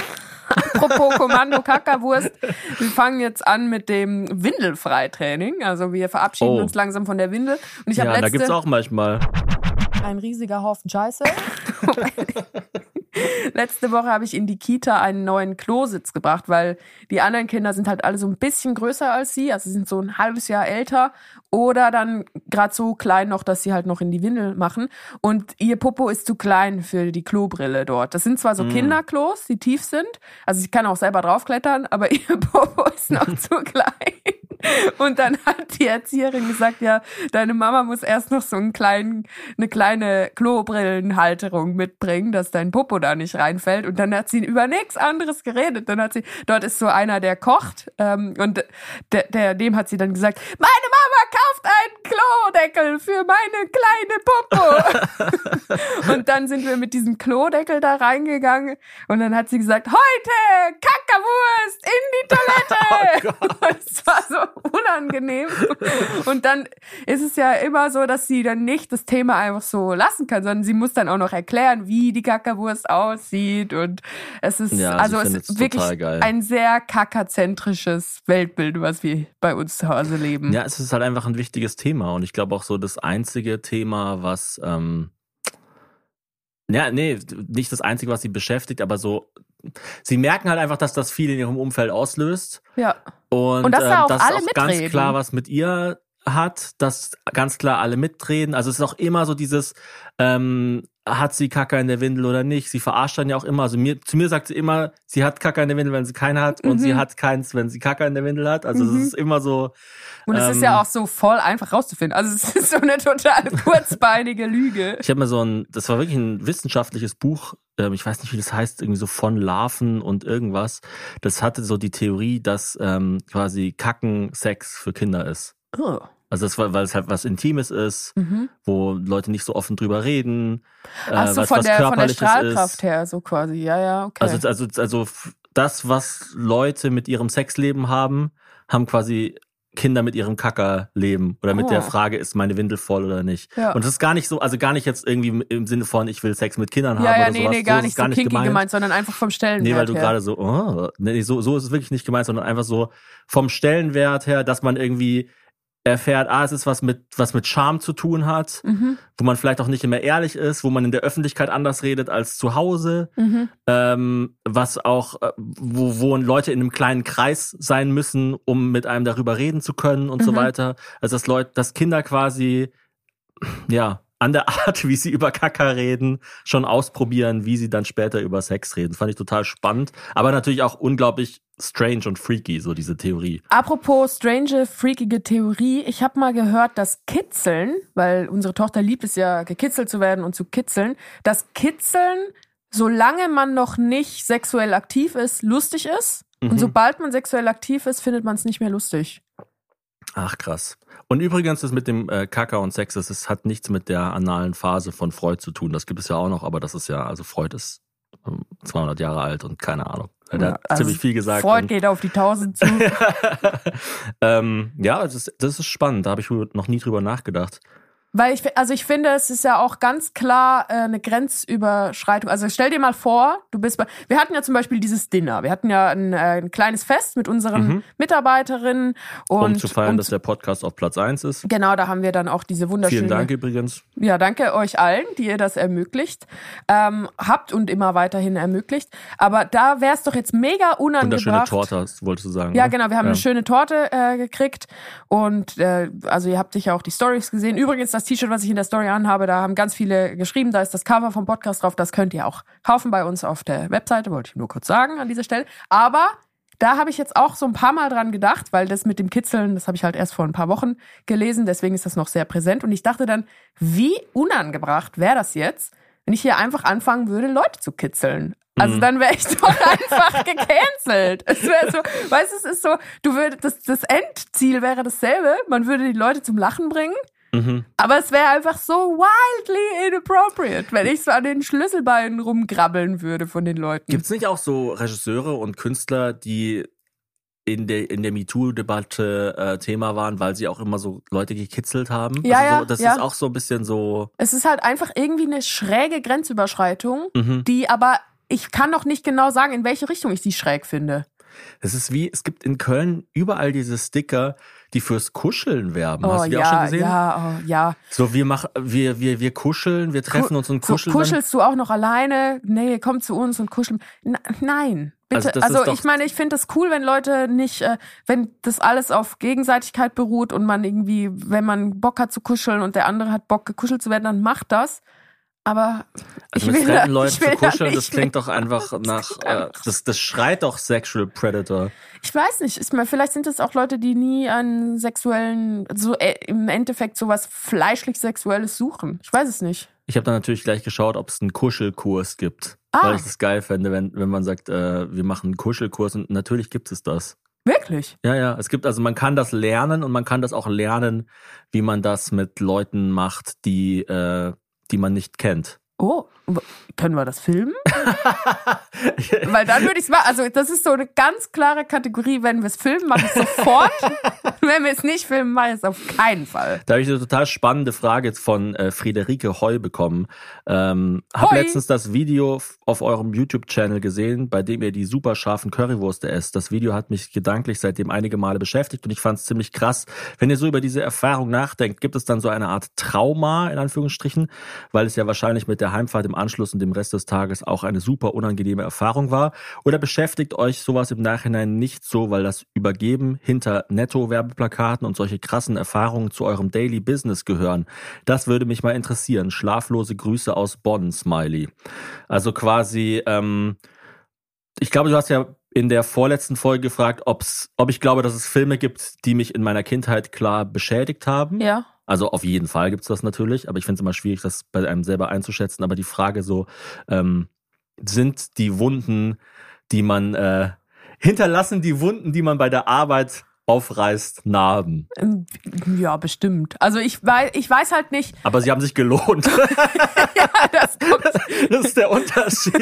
apropos Kommando Kackerwurst. Wir fangen jetzt an mit dem Windelfreitraining. Also wir verabschieden Oh. uns langsam von der Windel. Und ich habe ja, da letzte gibt's auch manchmal. ein riesiger Haufen Scheiße. Letzte Woche habe ich in die Kita einen neuen Klositz gebracht, weil die anderen Kinder sind halt alle so ein bisschen größer als sie, also sie sind so ein halbes Jahr älter oder dann gerade so klein noch, dass sie halt noch in die Windel machen. Und ihr Popo ist zu klein für die Klobrille dort. Das sind zwar so Kinderklos, die tief sind, also sie kann auch selber draufklettern, aber ihr Popo ist noch zu klein. Und dann hat die Erzieherin gesagt, ja, deine Mama muss erst noch so einen kleinen, eine kleine Klobrillenhalterung mitbringen, dass dein Popo da nicht reinfällt. Und dann hat sie über nichts anderes geredet. Dann hat sie, dort ist so einer, der kocht, ähm, und der, der, dem hat sie dann gesagt, meine Mama kauft einen Klodeckel für meine kleine Popo. und dann sind wir mit diesem Klodeckel da reingegangen und dann hat sie gesagt, heute Kackerwurst in die Toilette. Und es war so unangenehm. Und dann ist es ja immer so, dass sie dann nicht das Thema einfach so lassen kann, sondern sie muss dann auch noch erklären, wie die Kackerwurst aussieht. Und es ist, Ja, also es ist wirklich geil. ein sehr kackerzentrisches Weltbild, was wir bei uns zu Hause leben. Ja, es ist halt einfach ein wichtiges Thema und ich glaube auch so das einzige Thema, was ähm, ja, nee, nicht das einzige, was sie beschäftigt, aber so sie merken halt einfach, dass das viel in ihrem Umfeld auslöst ja. Und, Und dass da ähm, auch dass alle auch ganz klar was mit ihr hat, dass ganz klar alle mitreden. Also es ist auch immer so dieses, ähm, hat sie Kacke in der Windel oder nicht? Sie verarscht dann ja auch immer. Also mir, zu mir sagt sie immer, sie hat Kacke in der Windel, wenn sie keine hat, und Mhm. sie hat keins, wenn sie Kacke in der Windel hat. Also Mhm. es ist immer so. Und es ist ähm, ja auch so voll einfach rauszufinden. Also es ist so eine total kurzbeinige Lüge. Ich habe mir so ein, das war wirklich ein wissenschaftliches Buch, ähm, ich weiß nicht, wie das heißt, irgendwie so von Larven und irgendwas. Das hatte so die Theorie, dass ähm, quasi Kacken Sex für Kinder ist. Oh. Also das war, weil es halt was Intimes ist, Mhm. wo Leute nicht so offen drüber reden. äh, Ach so, weil's von der, von der Strahlkraft ist. her, so quasi. Ja, ja, okay. Also, also, also das, was Leute mit ihrem Sexleben haben, haben quasi Kinder mit ihrem Kackerleben oder mit Oh. der Frage, ist meine Windel voll oder nicht. Ja. Und das ist gar nicht so, also gar nicht jetzt irgendwie im Sinne von, ich will Sex mit Kindern haben ja, ja, oder nee, sowas. nee, gar so nicht so gar nicht kinky gemeint. gemeint. sondern einfach vom Stellenwert Nee, weil du her. gerade so, oh, nee, so, so ist es wirklich nicht gemeint, sondern einfach so vom Stellenwert her, dass man irgendwie erfährt, ah, es ist was mit, was mit Charme zu tun hat, Mhm, wo man vielleicht auch nicht immer ehrlich ist, wo man in der Öffentlichkeit anders redet als zu Hause, mhm. ähm, was auch, äh, wo, wo Leute in einem kleinen Kreis sein müssen, um mit einem darüber reden zu können und so Mhm. weiter. Also dass Leute, dass Kinder quasi, ja, an der Art, wie sie über Kacker reden, schon ausprobieren, wie sie dann später über Sex reden. Fand ich total spannend, aber natürlich auch unglaublich strange und freaky, so diese Theorie. Apropos strange, freakige Theorie. Ich habe mal gehört, dass Kitzeln, weil unsere Tochter liebt es ja, gekitzelt zu werden und zu kitzeln, dass Kitzeln, solange man noch nicht sexuell aktiv ist, lustig ist. Und Mhm. sobald man sexuell aktiv ist, findet man es nicht mehr lustig. Ach krass. Und übrigens, das mit dem äh, Kacker und Sex, das ist, hat nichts mit der analen Phase von Freud zu tun. Das gibt es ja auch noch, aber das ist ja, also Freud ist ähm, 200 Jahre alt und keine Ahnung. Der Ja, hat also ziemlich viel gesagt. Freud geht auf die Tausend zu. ähm, ja, das ist, das ist spannend. Da habe ich noch nie drüber nachgedacht. Weil ich, also ich finde, es ist ja auch ganz klar äh, eine Grenzüberschreitung. Also stell dir mal vor, du bist bei, wir hatten ja zum Beispiel dieses Dinner. Wir hatten ja ein, äh, ein kleines Fest mit unseren Mitarbeiterinnen und, Mhm. um zu feiern, und dass der Podcast auf Platz 1 ist. Genau, da haben wir dann auch diese wunderschöne. Vielen Dank übrigens. Ja, danke euch allen, die ihr das ermöglicht, ähm, habt und immer weiterhin ermöglicht. Aber da wäre es doch jetzt mega Wunderschöne unangebracht. Torte, wolltest du sagen. Ja, oder? genau, wir haben Ja. eine schöne Torte äh, gekriegt und äh, also ihr habt sicher auch die Stories gesehen. Übrigens, das T-Shirt, was ich in der Story anhabe, da haben ganz viele geschrieben, da ist das Cover vom Podcast drauf, das könnt ihr auch kaufen bei uns auf der Webseite, wollte ich nur kurz sagen an dieser Stelle. Aber da habe ich jetzt auch so ein paar Mal dran gedacht, weil das mit dem Kitzeln, das habe ich halt erst vor ein paar Wochen gelesen, deswegen ist das noch sehr präsent. Und ich dachte dann, wie unangebracht wäre das jetzt, wenn ich hier einfach anfangen würde, Leute zu kitzeln. Also dann wäre ich doch einfach gecancelt. Es wäre so, weißt du, es ist so, du würdest, das, das Endziel wäre dasselbe, man würde die Leute zum Lachen bringen, Mhm. aber es wäre einfach so wildly inappropriate, wenn ich so an den Schlüsselbeinen rumgrabbeln würde von den Leuten. Gibt es nicht auch so Regisseure und Künstler, die in der, in der MeToo-Debatte äh, Thema waren, weil sie auch immer so Leute gekitzelt haben? Ja, also so, ja, das ja. ist auch so ein bisschen so. Es ist halt einfach irgendwie eine schräge Grenzüberschreitung, Mhm. die aber ich kann noch nicht genau sagen, in welche Richtung ich sie schräg finde. Es ist wie, es gibt in Köln überall diese Sticker, die fürs Kuscheln werben. Oh Hast du die ja, auch schon gesehen? ja, oh, ja. So, wir machen, wir, wir, wir kuscheln, wir treffen uns und So, kuscheln. dann- kuschelst du auch noch alleine? Nee, komm zu uns und kuscheln. N nein, bitte. Also Also, ich meine, ich finde das cool, wenn Leute nicht, äh, wenn das alles auf Gegenseitigkeit beruht und man irgendwie, wenn man Bock hat zu kuscheln und der andere hat Bock gekuschelt zu werden, dann macht das. Aber Also ich mit fremden Leuten ich zu kuscheln, das klingt doch einfach nach, äh, das, das schreit doch Sexual Predator. Ich weiß nicht, ist mal, vielleicht sind es auch Leute, die nie einen sexuellen, so äh, im Endeffekt sowas fleischlich Sexuelles suchen. Ich weiß es nicht. Ich habe dann natürlich gleich geschaut, ob es einen Kuschelkurs gibt. Ah. Weil ich das geil fände, wenn, wenn man sagt, äh, wir machen einen Kuschelkurs und natürlich gibt es das. Wirklich? Ja, ja. Es gibt, also man kann das lernen und man kann das auch lernen, wie man das mit Leuten macht, die, äh, die man nicht kennt. Oh, können wir das filmen? Weil dann würde ich es machen. Also das ist so eine ganz klare Kategorie. Wenn wir es filmen, mache ich sofort. wenn wir es nicht filmen, mache ich es auf keinen Fall. Da habe ich eine total spannende Frage von äh, Friederike Heu bekommen. Ähm, hab Hoi. letztens das Video auf eurem YouTube-Channel gesehen, bei dem ihr die super scharfen Currywurste esst. Das Video hat mich gedanklich seitdem einige Male beschäftigt und ich fand es ziemlich krass. Wenn ihr so über diese Erfahrung nachdenkt, gibt es dann so eine Art Trauma, in Anführungsstrichen, weil es ja wahrscheinlich mit der Heimfahrt im Anschluss und dem Rest des Tages auch eine super unangenehme Erfahrung war? Oder beschäftigt euch sowas im Nachhinein nicht so, weil das Übergeben hinter Netto-Werbeplakaten und solche krassen Erfahrungen zu eurem Daily Business gehören? Das würde mich mal interessieren. Schlaflose Grüße aus Bonn, Smiley. Also quasi, ähm, ich glaube, du hast ja in der vorletzten Folge gefragt, ob's, ob ich glaube, dass es Filme gibt, die mich in meiner Kindheit klar beschädigt haben. Ja. Also auf jeden Fall gibt's das natürlich, aber ich finde es immer schwierig, das bei einem selber einzuschätzen. Aber die Frage so, ähm, sind die Wunden, die man äh, hinterlassen, die Wunden, die man bei der Arbeit aufreißt, Narben. Ähm, Ja, bestimmt. Also ich weiß, ich weiß halt nicht. Aber sie haben sich gelohnt. ja, das das ist der Unterschied.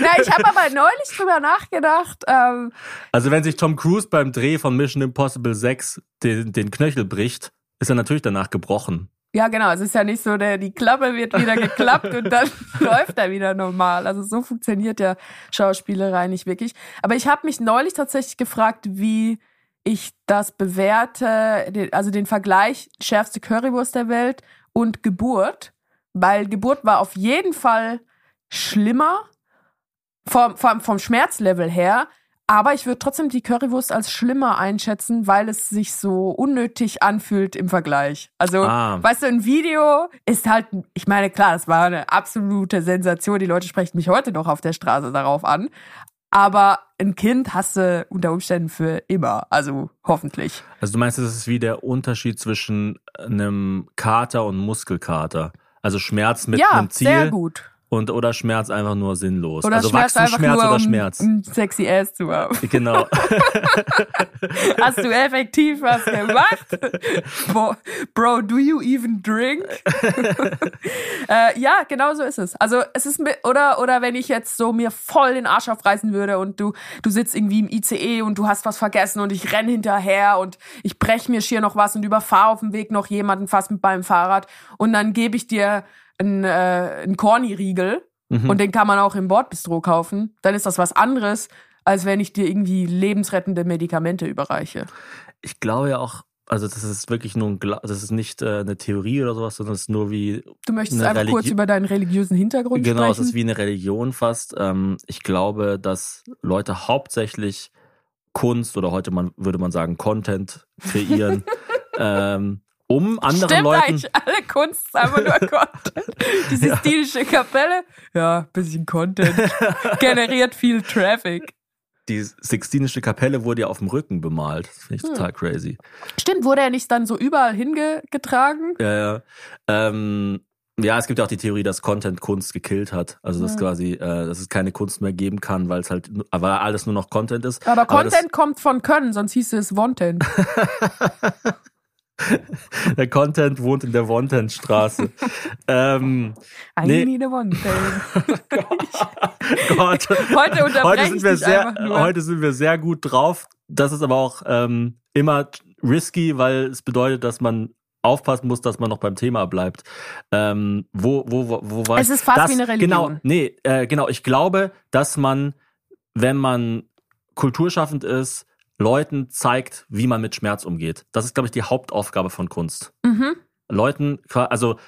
Na, ich habe aber neulich drüber nachgedacht. Ähm, Also wenn sich Tom Cruise beim Dreh von Mission Impossible 6 den, den Knöchel bricht, ist er natürlich danach gebrochen. Ja, genau. Es ist ja nicht so, der, die Klappe wird wieder geklappt und dann läuft er wieder normal. Also so funktioniert ja Schauspielerei nicht wirklich. Aber ich habe mich neulich tatsächlich gefragt, wie ich das bewerte, also den Vergleich schärfste Currywurst der Welt und Geburt. Weil Geburt war auf jeden Fall schlimmer vom, vom, vom Schmerzlevel her. Aber ich würde trotzdem die Currywurst als schlimmer einschätzen, weil es sich so unnötig anfühlt im Vergleich. Also, Ah. weißt du, ein Video ist halt, ich meine, klar, das war eine absolute Sensation. Die Leute sprechen mich heute noch auf der Straße darauf an. Aber ein Kind hast du unter Umständen für immer. Also hoffentlich. Also du meinst, das ist wie der Unterschied zwischen einem Kater und Muskelkater. Also Schmerz mit ja, einem Ziel. sehr gut. Und oder Schmerz einfach nur sinnlos. Oder also Schmerz wachst du einfach Schmerz nur, oder um Schmerz? ein sexy Ass zu haben. Genau. Hast du effektiv was gemacht? Bro, bro do you even drink? äh, ja, genau so ist es. Also es ist oder oder wenn ich jetzt so mir voll den Arsch aufreißen würde und du du sitzt irgendwie im ICE und du hast was vergessen und ich renn hinterher und ich brech mir schier noch was und überfahre auf dem Weg noch jemanden fast mit meinem Fahrrad und dann gebe ich dir einen, äh, einen Corny-Riegel Mhm. und den kann man auch im Bordbistro kaufen, dann ist das was anderes, als wenn ich dir irgendwie lebensrettende Medikamente überreiche. Ich glaube ja auch, also das ist wirklich nur ein, Gla das ist nicht äh, eine Theorie oder sowas, sondern es ist nur wie, Du möchtest einfach kurz Religi- über deinen religiösen Hintergrund genau, es sprechen? ist wie eine Religion fast. Ähm, ich glaube, dass Leute hauptsächlich Kunst oder heute man, würde man sagen Content kreieren, ähm, um anderen Stimmt Leuten. eigentlich, alle Kunst ist einfach nur Content. Die Sistinische Kapelle, ja, bisschen Content. Generiert viel Traffic. Die Sixtinische Kapelle wurde ja auf dem Rücken bemalt. Das finde ich Hm. total crazy. Stimmt, wurde er nicht dann so überall hingetragen? Ja, ja. Ähm, ja, es gibt ja auch die Theorie, dass Content Kunst gekillt hat. Also dass Ja. quasi, äh, dass es keine Kunst mehr geben kann, weil es halt, weil alles nur noch Content ist. Aber das- Content kommt von Können, sonst hieß es Wontent. Der Content wohnt in der Wontentstraße. ähm, I Nee. need a Wontent. Gott. Heute heute sind wir sehr, heute sind wir sehr gut drauf. Das ist aber auch ähm, immer risky, weil es bedeutet, dass man aufpassen muss, dass man noch beim Thema bleibt. Ähm, wo, wo, wo, wo war Es ist fast das, wie eine Religion. Genau, nee, äh, genau. Ich glaube, dass man, wenn man kulturschaffend ist, Leuten zeigt, wie man mit Schmerz umgeht. Das ist, glaube ich, die Hauptaufgabe von Kunst. Mhm. Leuten, also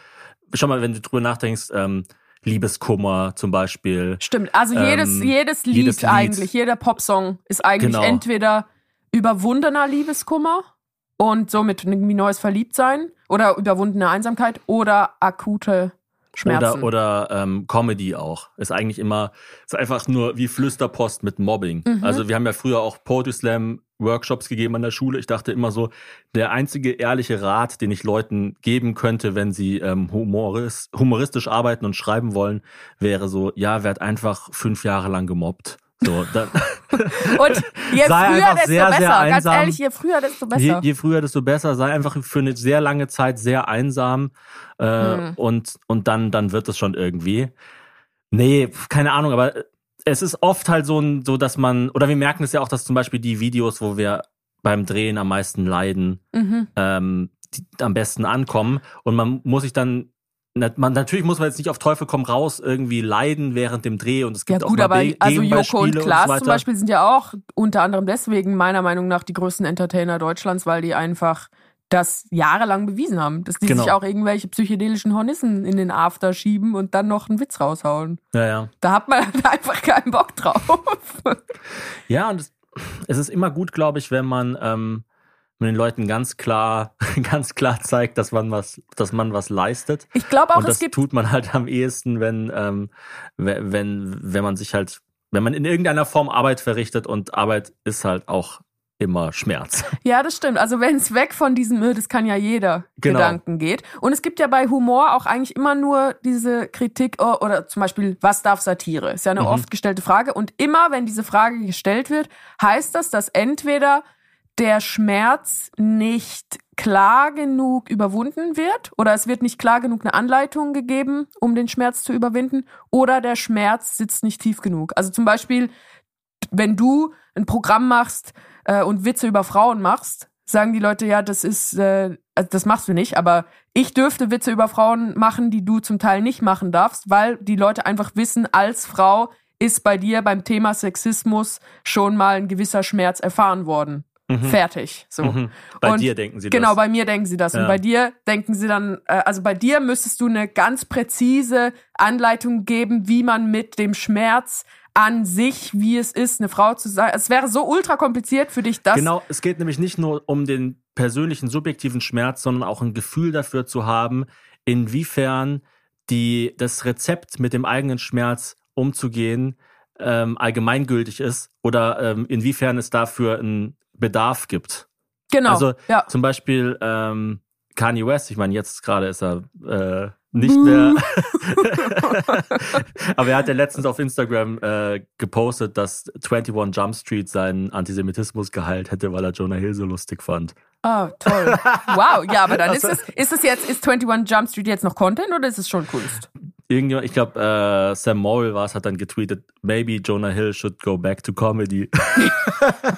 schau mal, wenn du drüber nachdenkst, ähm, Liebeskummer zum Beispiel. Stimmt, also jedes, Ähm, jedes, Lied jedes Lied. eigentlich, jeder Popsong ist eigentlich Genau. entweder überwundener Liebeskummer und somit irgendwie neues Verliebtsein oder überwundene Einsamkeit oder akute Schmerzen. Oder, oder ähm, Comedy auch. Ist eigentlich immer, ist einfach nur wie Flüsterpost mit Mobbing. Mhm. Also wir haben ja früher auch Poetry Slam Workshops gegeben an der Schule. Ich dachte immer so, der einzige ehrliche Rat, den ich Leuten geben könnte, wenn sie ähm, humoris humoristisch arbeiten und schreiben wollen, wäre so, ja, werd einfach fünf Jahre lang gemobbt. So, dann, Und je Sei früher, einfach desto sehr, besser. sehr Ganz einsam. ehrlich, je früher, desto besser. je, je früher, desto besser. Sei einfach für eine sehr lange Zeit sehr einsam äh, Hm. und, und dann, dann wird es schon irgendwie. Nee, keine Ahnung, aber es ist oft halt so, so, dass man, oder wir merken es ja auch, dass zum Beispiel die Videos, wo wir beim Drehen am meisten leiden, mhm. ähm, die am besten ankommen. Und man muss sich dann, man, natürlich muss man jetzt nicht auf Teufel komm raus irgendwie leiden während dem Dreh und es Ja gibt gut, auch aber mal Be also Joko und Klaas so zum. Beispiel sind ja auch unter anderem deswegen meiner Meinung nach die größten Entertainer Deutschlands, weil die einfach das jahrelang bewiesen haben, dass die Genau. sich auch irgendwelche psychedelischen Hornissen in den After schieben und dann noch einen Witz raushauen. Ja, ja. Da hat man einfach keinen Bock drauf. Ja, und es, es ist immer gut, glaube ich, wenn man ähm, mit den Leuten ganz klar, ganz klar zeigt, dass man was, dass man was leistet. Ich glaube auch, und es das gibt tut man halt am ehesten, wenn, ähm, we- wenn, wenn man sich halt, wenn man in irgendeiner Form Arbeit verrichtet und Arbeit ist halt auch immer Schmerz. Ja, das stimmt. Also wenn es weg von diesem, äh, das kann ja jeder Genau. Gedanken geht. Und es gibt ja bei Humor auch eigentlich immer nur diese Kritik oh, oder zum Beispiel, was darf Satire? Ist ja eine Mhm. oft gestellte Frage. Und immer, wenn diese Frage gestellt wird, heißt das, dass entweder der Schmerz nicht klar genug überwunden wird oder es wird nicht klar genug eine Anleitung gegeben, um den Schmerz zu überwinden oder der Schmerz sitzt nicht tief genug. Also zum Beispiel, wenn du ein Programm machst äh, und Witze über Frauen machst, sagen die Leute, ja, das ist, äh, also das machst du nicht, aber ich dürfte Witze über Frauen machen, die du zum Teil nicht machen darfst, weil die Leute einfach wissen, als Frau ist bei dir beim Thema Sexismus schon mal ein gewisser Schmerz erfahren worden. Fertig. So. Mhm. Bei Und dir denken sie Genau, das. bei mir denken sie das. Ja. Und bei dir denken sie dann, äh, also bei dir müsstest du eine ganz präzise Anleitung geben, wie man mit dem Schmerz an sich, wie es ist, eine Frau zu sein. Es wäre so ultra kompliziert für dich, dass. Genau, es geht nämlich nicht nur um den persönlichen subjektiven Schmerz, sondern auch ein Gefühl dafür zu haben, inwiefern die, das Rezept mit dem eigenen Schmerz umzugehen ähm, allgemeingültig ist oder ähm, inwiefern es dafür einen Bedarf gibt. Genau. Also ja. zum Beispiel ähm, Kanye West, ich meine, jetzt gerade ist er äh, nicht mehr. Aber er hat ja letztens auf Instagram äh, gepostet, dass 21 Jump Street seinen Antisemitismus geheilt hätte, weil er Jonah Hill so lustig fand. Oh, toll. Wow, ja, aber dann ist es, ist es jetzt, ist 21 Jump Street jetzt noch Content oder ist es schon Kunst? Irgendjemand, ich glaube, äh, Sam Morrill war es, hat dann getweetet, maybe Jonah Hill should go back to comedy.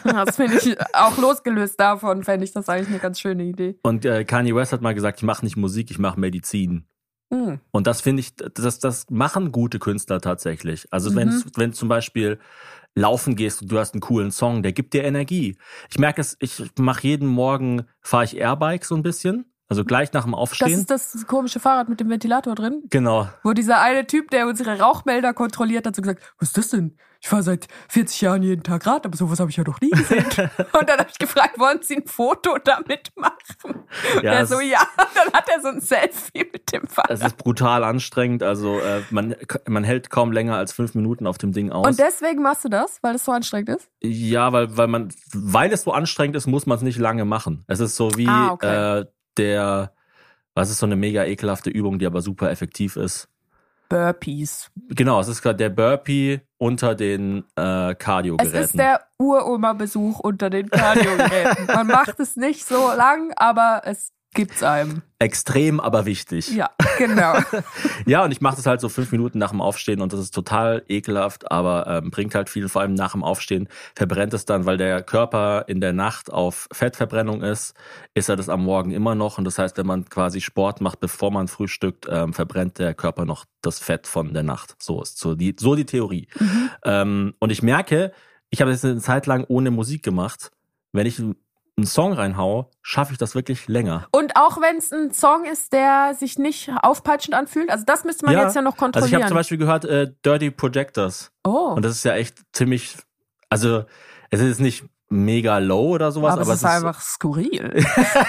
Das finde ich auch losgelöst davon, fände ich das eigentlich eine ganz schöne Idee. Und äh, Kanye West hat mal gesagt, ich mache nicht Musik, ich mache Medizin. Hm. Und das finde ich, das, das machen gute Künstler tatsächlich. Also Mhm. wenn, wenn zum Beispiel laufen gehst und du hast einen coolen Song, der gibt dir Energie. Ich merke es, ich mache jeden Morgen, fahre ich Airbike so ein bisschen. Also gleich nach dem Das Aufstehen. ist das komische Fahrrad mit dem Ventilator drin, genau. wo dieser eine Typ, der unsere Rauchmelder kontrolliert, hat so gesagt, was ist das denn? Ich fahre seit 40 Jahren jeden Tag Rad, aber sowas habe ich ja noch nie gesehen. Und dann habe ich gefragt, wollen Sie ein Foto damit machen? Ja, er so, ja. Dann hat er so ein Selfie mit dem Es Fahrrad. ist brutal anstrengend. Also äh, man, man hält kaum länger als fünf Minuten auf dem Ding aus. Und deswegen machst du das, weil es so anstrengend ist? Ja, weil, weil man, weil es so anstrengend ist, muss man es nicht lange machen. Es ist so wie Ah, okay. äh, der, was ist so eine mega ekelhafte Übung, die aber super effektiv ist. Burpees. Genau, es ist gerade der Burpee unter den äh, Es Cardio-Geräten. ist der Uroma-Besuch unter den Kardiogeräten. Man macht es nicht so lang, aber es gibt's einem. Extrem, aber wichtig. Ja, genau. Ja, und ich mache das halt so fünf Minuten nach dem Aufstehen und das ist total ekelhaft, aber ähm, bringt halt viel. Vor allem nach dem Aufstehen verbrennt es dann, weil der Körper in der Nacht auf Fettverbrennung ist, ist er das am Morgen immer noch. Und das heißt, wenn man quasi Sport macht, bevor man frühstückt, ähm, verbrennt der Körper noch das Fett von der Nacht. So ist so die, so die Theorie. Ähm, und ich merke, ich habe jetzt eine Zeit lang ohne Musik gemacht. Wenn ich einen Song reinhau, schaffe ich das wirklich länger. Und auch wenn es ein Song ist, der sich nicht aufpeitschend anfühlt, also das müsste man jetzt ja noch Also ich kontrollieren. habe zum Beispiel gehört, äh, Dirty Projectors. oh, Und das ist ja echt ziemlich, also es ist nicht mega low oder sowas, aber, aber, es ist einfach skurril.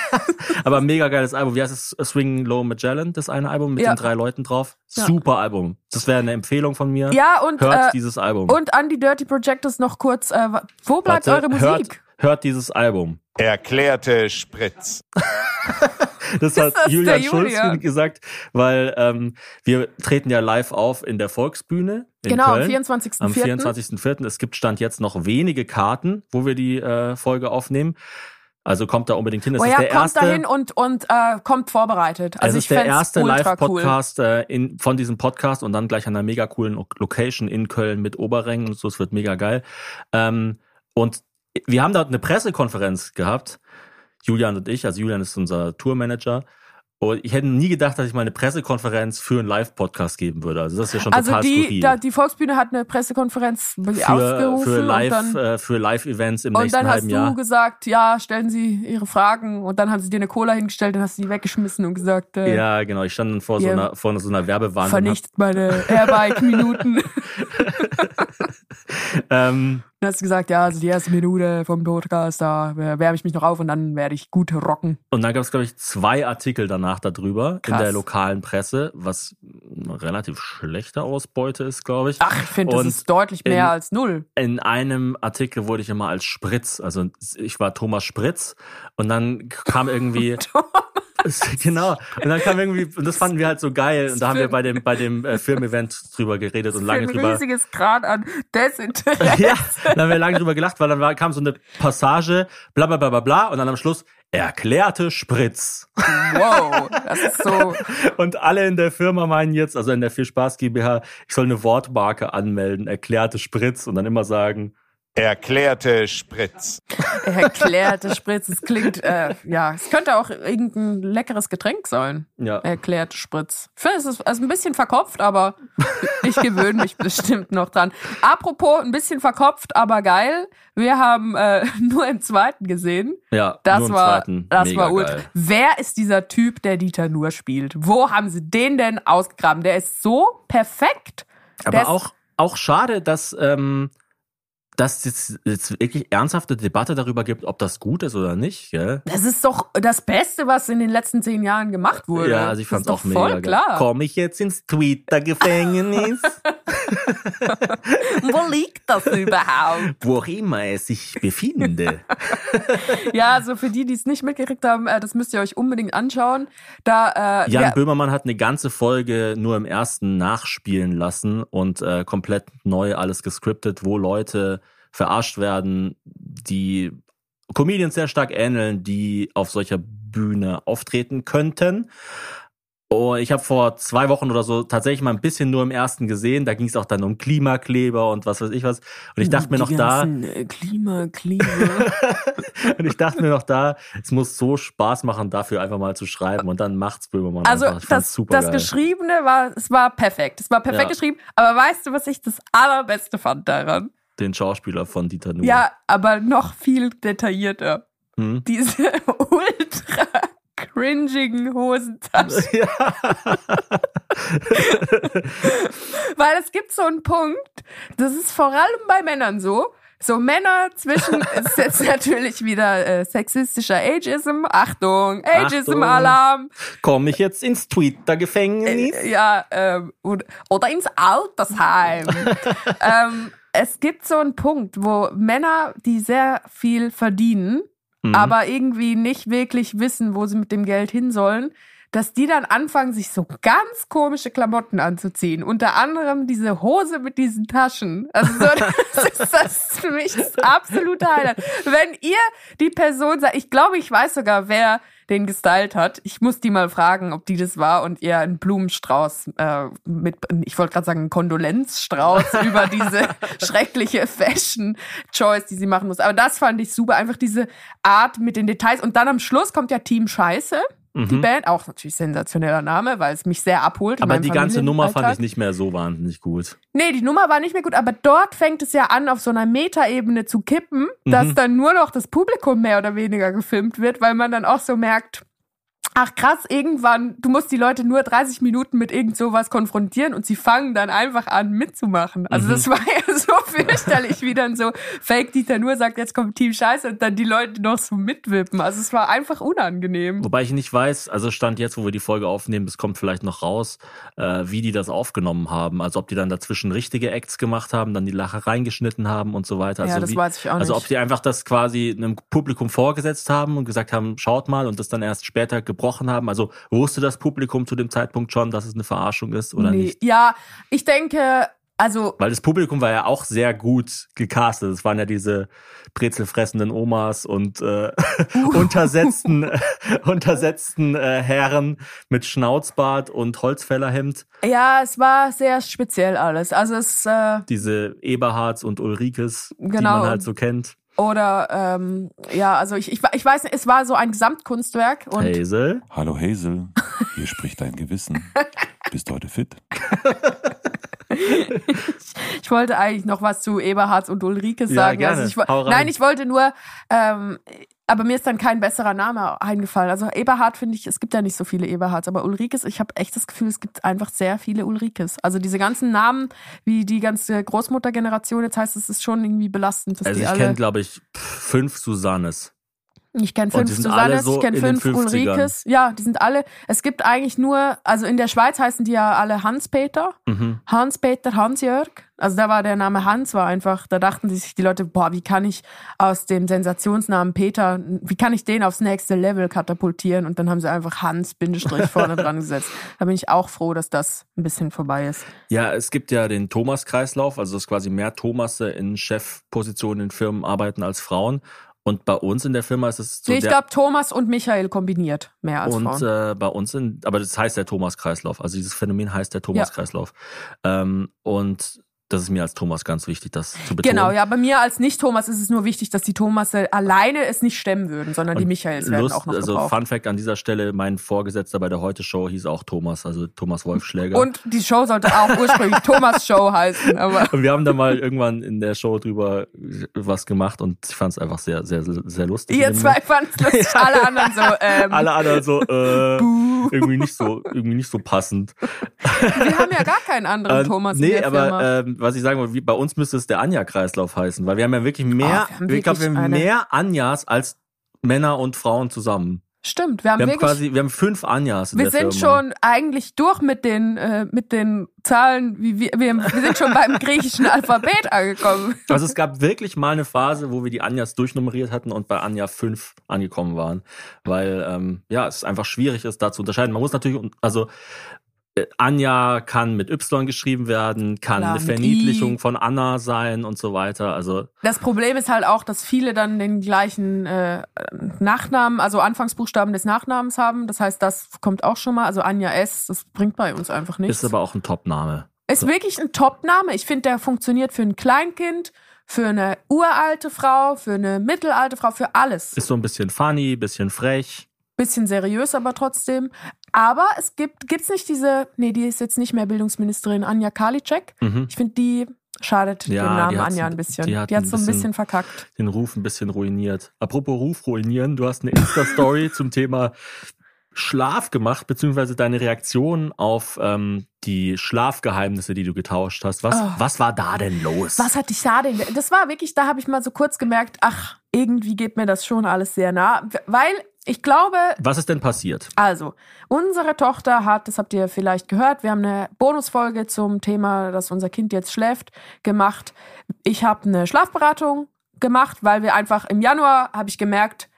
aber mega geiles Album. Wie heißt es? Swing Low Magellan, das eine Album mit Ja. den drei Leuten drauf. Ja. Super Album. Das wäre eine Empfehlung von mir. ja, und, Hört äh, dieses Album. und an die Dirty Projectors noch kurz, äh, wo bleibt Warte, eure Musik? Hört, hört dieses Album. Erklärte Spritz. Das hat das Julian der Schulz Julian? gesagt, weil ähm, wir treten ja live auf in der Volksbühne in Genau, am Köln. 24.04. Am 24.04. Es gibt Stand jetzt noch wenige Karten, wo wir die äh, Folge aufnehmen. Also kommt da unbedingt hin. Es Oh ist ja, der kommt erste, dahin und, und äh, kommt vorbereitet. Also es ich ist der erste ultra cool. Live-Podcast äh, in- von diesem Podcast und dann gleich an einer mega coolen Lo- Location in Köln mit Oberrängen und so. Es wird mega geil. Ähm, und wir haben dort eine Pressekonferenz gehabt, Julian und ich. Also Julian ist unser Tourmanager. Und ich hätte nie gedacht, dass ich mal eine Pressekonferenz für einen Live-Podcast geben würde. Also das ist ja schon Also total die, skurril. da, die Volksbühne hat eine Pressekonferenz für, ausgerufen für Live, und dann, äh, für Live-Events im und nächsten dann hast halben du Jahr. gesagt, ja, stellen Sie Ihre Fragen und dann haben sie dir eine Cola hingestellt, dann hast du die weggeschmissen und gesagt, äh, Ja, genau. Ich stand dann vor so einer, vor so einer Werbewand. und vernichtet meine Airbike-Minuten. Ähm, Dann hast du gesagt, ja, also die erste Minute vom Podcast, da wärme ich mich noch auf und dann werde ich gut rocken. und dann gab es, glaube ich, zwei Artikel danach darüber Krass. in der lokalen Presse, was eine relativ schlechte Ausbeute ist, glaube ich. Ach, ich finde, das ist deutlich mehr in- als null. In einem Artikel wurde ich immer als Spritz, also ich war Thomas Spritz und dann kam irgendwie genau und dann kam irgendwie und das fanden wir halt so geil und da haben wir bei dem bei dem äh, Filmevent drüber geredet und lange ein drüber riesiges Grad an Desinteresse. ja, dann haben wir lange drüber gelacht, weil dann war, kam so eine Passage, bla bla bla bla bla, und dann am Schluss erklärte Spritz. Wow, das ist so. Und alle in der Firma meinen jetzt, also in der Viel Spaß GmbH, ich soll eine Wortmarke anmelden, erklärte Spritz und dann immer sagen, Erklärte Spritz. Erklärte Spritz. Es klingt, äh, ja, es könnte auch irgendein leckeres Getränk sein. ja. Erklärte Spritz. Ich finde, es ist also ein bisschen verkopft, aber ich gewöhne mich bestimmt noch dran. Apropos, ein bisschen verkopft, aber geil. Wir haben äh, nur im zweiten gesehen. Ja, Das nur im war, zweiten. das Mega war ultra. geil. Wer ist dieser Typ, der Dieter Nur spielt? Wo haben sie den denn ausgegraben? Der ist so perfekt. Aber auch, auch schade, dass, ähm, dass es jetzt wirklich ernsthafte Debatte darüber gibt, ob das gut ist oder nicht. Gell? Das ist doch das Beste, was in den letzten zehn Jahren gemacht wurde. Ja, also ich fand's ist auch doch mega. voll geil. klar. Komme ich jetzt ins Twitter-Gefängnis? Wo liegt das überhaupt? Wo auch immer es sich befinde. ja, also für die, die es nicht mitgekriegt haben, äh, das müsst ihr euch unbedingt anschauen. Da, äh, Jan ja, Böhmermann hat eine ganze Folge nur im ersten nachspielen lassen und äh, komplett neu alles gescriptet, wo Leute verarscht werden, die Comedians sehr stark ähneln, die auf solcher Bühne auftreten könnten. Oh, ich habe vor zwei Wochen oder so tatsächlich mal ein bisschen nur im ersten gesehen. Da ging es auch dann um Klimakleber und was weiß ich was. Und ich dachte mir noch die da, äh, Klimakleber. und ich dachte mir noch da, es muss so Spaß machen, dafür einfach mal zu schreiben. Und dann macht's Böhmermann Also einfach. Ich das, super das geil. Geschriebene war, es war perfekt. Es war perfekt Ja. geschrieben. Aber weißt du, was ich das allerbeste fand daran? Den Schauspieler von Dieter Nuhr. Ja, aber noch viel detaillierter. Hm? Diese ultra cringigen Hosentaschen. Ja. Weil es gibt so einen Punkt, das ist vor allem bei Männern so. So Männer zwischen, es ist jetzt natürlich wieder äh, sexistischer Ageism. Achtung, Ageism-Alarm. Komme ich jetzt ins Twitter-Gefängnis? Äh, ja, und, oder ins Altersheim. ähm, es gibt so einen Punkt, wo Männer, die sehr viel verdienen, Mhm. aber irgendwie nicht wirklich wissen, wo sie mit dem Geld hin sollen, dass die dann anfangen, sich so ganz komische Klamotten anzuziehen. Unter anderem diese Hose mit diesen Taschen. Also so, das, ist, das ist für mich das absolute Highlight. Wenn ihr die Person sagt, ich glaube, ich weiß sogar, wer den gestylt hat. Ich muss die mal fragen, ob die das war und ihr einen Blumenstrauß äh, mit, ich wollte gerade sagen, einen Kondolenzstrauß über diese schreckliche Fashion-Choice, die sie machen muss. Aber das fand ich super, einfach diese Art mit den Details. Und dann am Schluss kommt ja Team Scheiße. Die Band, auch natürlich sensationeller Name, weil es mich sehr abholt. Aber die ganze Nummer fand ich nicht mehr so wahnsinnig gut. Nee, die Nummer war nicht mehr gut, aber dort fängt es ja an, auf so einer Metaebene zu kippen, dass Mhm. dann nur noch das Publikum mehr oder weniger gefilmt wird, weil man dann auch so merkt, ach krass, irgendwann, du musst die Leute nur 30 Minuten mit irgend sowas konfrontieren und sie fangen dann einfach an mitzumachen. Also Mhm. das war ja so fürchterlich, wie dann so Fake Dieter nur sagt, jetzt kommt Team Scheiße und dann die Leute noch so mitwippen. Also es war einfach unangenehm. Wobei ich nicht weiß, also stand jetzt, wo wir die Folge aufnehmen, es kommt vielleicht noch raus, äh, wie die das aufgenommen haben. Also ob die dann dazwischen richtige Acts gemacht haben, dann die Lache reingeschnitten haben und so weiter. Also Ja, das wie, weiß ich auch Also nicht. ob die einfach das quasi einem Publikum vorgesetzt haben und gesagt haben, schaut mal und das dann erst später gebrochen haben. Also wusste das Publikum zu dem Zeitpunkt schon, dass es eine Verarschung ist oder nee. nicht? Ja, ich denke, also Weil das Publikum war ja auch sehr gut gecastet. Es waren ja diese brezelfressenden Omas und äh, untersetzten, untersetzten äh, Herren mit Schnauzbart und Holzfällerhemd. ja, es war sehr speziell alles. Also es äh, Diese Eberhards und Ulrikes, die Genau. man halt so kennt. Oder ähm, ja, also ich, ich, ich weiß nicht, es war so ein Gesamtkunstwerk und Hazel. Hallo Hazel, hier spricht dein Gewissen. Bist heute fit? ich wollte eigentlich noch was zu Eberhards und Ulrike Ja, sagen. gerne. Also ich, wo- Hau rein. nein, ich wollte nur, ähm, aber mir ist dann kein besserer Name eingefallen. Also Eberhard finde ich, es gibt ja nicht so viele Eberhards, aber Ulrikes, ich habe echt das Gefühl, es gibt einfach sehr viele Ulrikes. Also diese ganzen Namen, wie die ganze Großmuttergeneration, jetzt heißt es, ist schon irgendwie belastend, dass Also die ich kenne, glaube ich, fünf Susannes. Ich kenne fünf Susannes, so ich kenne fünf 50ern. Ulrikes. Ja, die sind alle. Es gibt eigentlich nur, also in der Schweiz heißen die ja alle Hans-Peter. Mhm. Hans-Peter, Hans-Jörg. Also da war der Name Hans, war einfach, da dachten sich die Leute, boah, wie kann ich aus dem Sensationsnamen Peter, wie kann ich den aufs nächste Level katapultieren? Und dann haben sie einfach Hans Bindestrich vorne dran gesetzt. Da bin ich auch froh, dass das ein bisschen vorbei ist. Ja, es gibt ja den Thomas-Kreislauf, also dass quasi mehr Thomasse in Chefpositionen in Firmen arbeiten als Frauen. Und bei uns in der Firma ist es so nee, ich glaube Thomas und Michael kombiniert mehr als und Frauen. äh, bei uns in, aber das heißt der Thomas-Kreislauf. Also dieses Phänomen heißt der Thomas-Kreislauf. Ähm, und das ist mir als Thomas ganz wichtig, das zu betonen. Genau, ja, bei mir als Nicht-Thomas ist es nur wichtig, dass die Thomasse alleine es nicht stemmen würden, sondern die Und Michaels werden Lust, auch noch also gebraucht. Fun Fact an dieser Stelle, mein Vorgesetzter bei der Heute-Show hieß auch Thomas, also Thomas Wolfschläger. Und die Show sollte auch ursprünglich Thomas Show heißen, aber Und wir haben da mal irgendwann in der Show drüber was gemacht und ich fand es einfach sehr, sehr, sehr lustig. ihr in zwei fanden's lustig, alle anderen so, ähm, Alle anderen so, äh, irgendwie nicht so, irgendwie nicht so passend. wir haben ja gar keinen anderen Äh, Thomas in nee, der aber Firma. ähm, was ich sagen wollte, wie, bei uns müsste es der Anja-Kreislauf heißen, weil wir haben ja wirklich mehr, Oh, wir haben ich glaube, wir wirklich haben eine- mehr Anjas als Männer und Frauen zusammen. Stimmt, wir haben Wir haben wirklich. quasi, wir haben fünf Anjas wir sind Firma. schon eigentlich durch mit den, äh, mit den Zahlen, wie wir, wir, wir sind schon beim griechischen Alphabet angekommen. Also es gab wirklich mal eine Phase, wo wir die Anjas durchnummeriert hatten und bei Anja 5 angekommen waren. Weil ähm, ja, es einfach schwierig ist, da zu unterscheiden. Man muss natürlich, also Anja kann mit Y geschrieben werden, kann Klar, eine Verniedlichung I. von Anna sein und so weiter. Also Das Problem ist halt auch, dass viele dann den gleichen äh, Nachnamen, also Anfangsbuchstaben des Nachnamens haben. Das heißt, das kommt auch schon mal. Also Anja S, das bringt bei uns einfach nichts. ist aber auch ein Top-Name. Ist wirklich ein Top-Name. Ich finde, der funktioniert für ein Kleinkind, für eine uralte Frau, für eine mittelalte Frau, für alles. Ist so ein bisschen funny, bisschen frech. Bisschen seriös, aber trotzdem. Aber es gibt, gibt's nicht diese, nee, die ist jetzt nicht mehr Bildungsministerin, Anja Karliczek. Mhm. Ich finde, die schadet Ja, dem die Namen Anja ein bisschen. die Die hat hat ein so ein bisschen- bisschen verkackt. Den Ruf ein bisschen ruiniert. Apropos Ruf ruinieren, du hast eine Insta-Story zum Thema Schlaf gemacht, beziehungsweise deine Reaktion auf ähm, die Schlafgeheimnisse, die du getauscht hast. Was, Oh. was war da denn los? Was hat dich da denn? Das war wirklich, da habe ich mal so kurz gemerkt, ach, irgendwie geht mir das schon alles sehr nah. Weil ich glaube, Was ist denn passiert? Also, unsere Tochter hat, das habt ihr vielleicht gehört, wir haben eine Bonusfolge zum Thema, dass unser Kind jetzt schläft, gemacht. Ich habe eine Schlafberatung gemacht, weil wir einfach im Januar habe ich gemerkt,